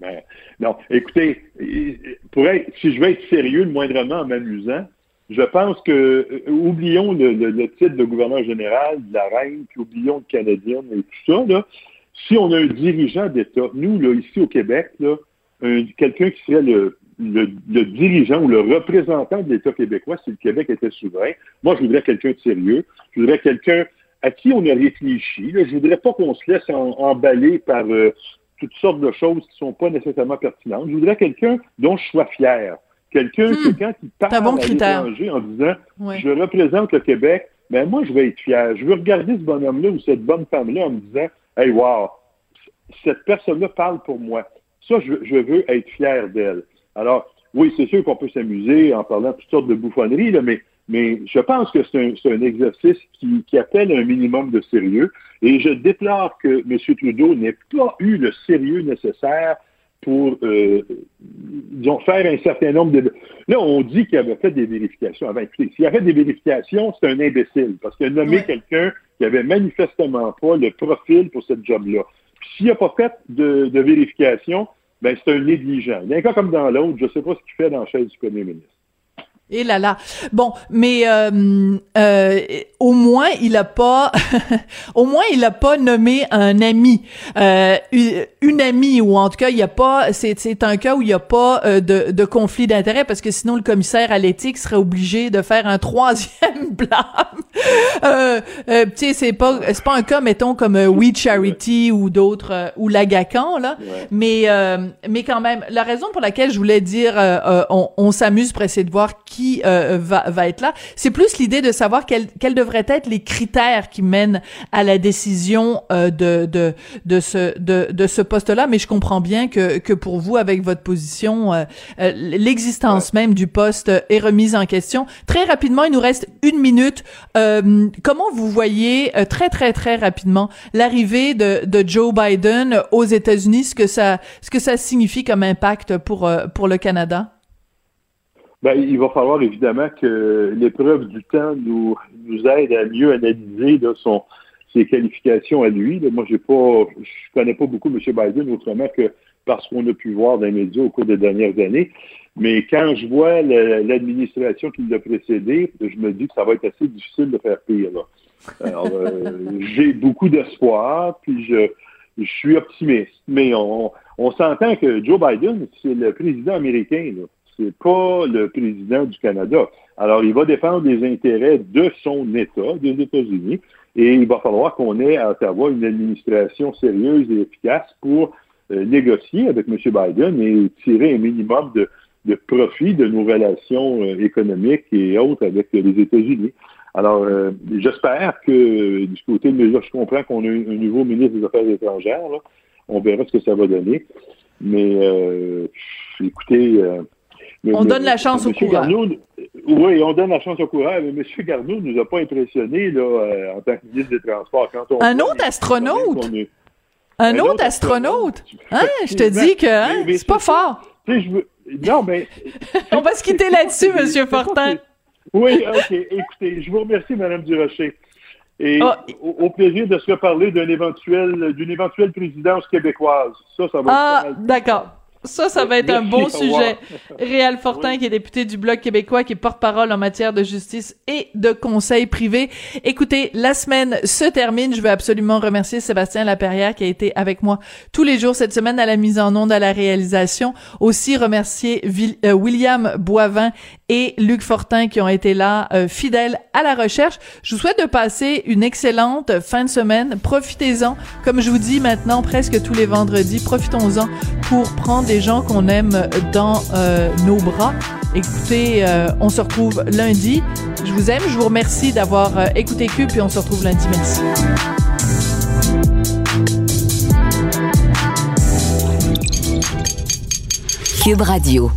Ben, non, écoutez, pour être, si je veux être sérieux le moindrement en m'amusant, je pense que, euh, oublions le, titre de gouverneur général, de la reine, puis oublions le canadien et tout ça, là. Si on a un dirigeant d'État, nous, là, ici au Québec, là, quelqu'un qui serait le, le, dirigeant ou le représentant de l'État québécois si le Québec était souverain. Moi, je voudrais quelqu'un de sérieux. Je voudrais quelqu'un à qui on a réfléchi. Je Je voudrais pas qu'on se laisse emballer par euh, toutes sortes de choses qui sont pas nécessairement pertinentes. Je voudrais quelqu'un dont je sois fier. Quelqu'un hmm. qui, quand il parle bon à l'étranger en disant Je représente le Québec, mais ben, moi, je vais être fier. Je veux regarder ce bonhomme-là ou cette bonne femme-là en me disant Hey, wow, cette personne-là parle pour moi. Ça, je, je veux être fier d'elle. Alors, oui, c'est sûr qu'on peut s'amuser en parlant de toutes sortes de bouffonneries, mais, mais je pense que c'est un, exercice qui, appelle un minimum de sérieux. Et je déplore que M. Trudeau n'ait pas eu le sérieux nécessaire pour, euh, disons, faire un certain nombre de... Là, on dit qu'il avait fait des vérifications. Avant, écoutez, s'il avait des vérifications, c'est un imbécile, parce qu'il a nommé quelqu'un qui avait manifestement pas le profil pour cette job-là. Puis s'il n'a pas fait de, de vérification, ben, c'est un négligent. D'un cas comme dans l'autre, je ne sais pas ce qu'il fait dans la chaise du premier ministre. Et là là. Bon, mais euh, euh, au moins il a pas, au moins il a pas nommé un ami, euh, une, amie ou en tout cas il y a pas. C'est c'est un cas où il y a pas euh, de, de conflit d'intérêt parce que sinon le commissaire à l'éthique serait obligé de faire un troisième blâme. euh, euh tu sais c'est pas c'est pas un cas mettons comme We Charity ou d'autres ou l'Agacan là, mais mais quand même la raison pour laquelle je voulais dire on, on s'amuse pour essayer de voir qui qui euh, va, va être là. C'est plus l'idée de savoir quels, quels devraient être les critères qui mènent à la décision euh, de, de, de ce, de, de ce poste-là. Mais je comprends bien que, que pour vous, avec votre position, euh, l'existence même du poste est remise en question. Très rapidement, il nous reste une minute. comment vous voyez très, très, très rapidement l'arrivée de, de Joe Biden aux États-Unis, ce que ça, ce que ça signifie comme impact pour, pour le Canada? Ben, il va falloir évidemment que l'épreuve du temps nous, nous aide à mieux analyser son, ses qualifications à lui. moi, j'ai pas, je connais pas beaucoup M. Biden autrement que parce qu'on a pu voir dans les médias au cours des dernières années. Mais quand je vois l'administration qui l'a précédé, je me dis que ça va être assez difficile de faire pire. Alors, euh, j'ai beaucoup d'espoir, puis je, je suis optimiste. Mais on, on s'entend que Joe Biden, c'est le président américain. Là c'est pas le président du Canada. Alors, il va défendre les intérêts de son État, des États-Unis, et il va falloir qu'on ait à Ottawa une administration sérieuse et efficace pour euh, négocier avec M. Biden et tirer un minimum de, profit de nos relations euh, économiques et autres avec les États-Unis. Alors, euh, j'espère que du côté de mesure, je comprends qu'on a un, nouveau ministre des Affaires étrangères. On verra ce que ça va donner. Mais écoutez, on donne la chance au coureur. oui, on donne la chance au coureur, mais M. Garneau ne nous a pas impressionnés là, euh, en tant que ministre des Transports. un autre astronaute? Un, autre, astronaute? Hein? Je te dis que hein, c'est pas fort. Non, mais... on va se quitter là-dessus, M. Fortin. Oui, OK. Écoutez, je vous remercie, Mme Durocher. Et oh. au, plaisir de se reparler d'une éventuelle, d'une éventuelle présidence québécoise. Ça, ça va Ah, d'accord. Ça, ça va être un bon sujet. Réal Fortin, qui est député du Bloc québécois, qui est porte-parole en matière de justice et de conseil privé. Écoutez, la semaine se termine. Je veux absolument remercier Sébastien Laperrière qui a été avec moi tous les jours cette semaine à la mise en onde, à la réalisation. Aussi remercier euh, William Boivin et Luc Fortin qui ont été là, euh, fidèles à la recherche. Je vous souhaite de passer une excellente fin de semaine. Profitez-en. Comme je vous dis maintenant, presque tous les vendredis, profitons-en pour prendre des gens qu'on aime dans euh, nos bras. Écoutez, euh, on se retrouve lundi. Je vous aime. Je vous remercie d'avoir écouté Cube et on se retrouve lundi. Merci. Cube Radio.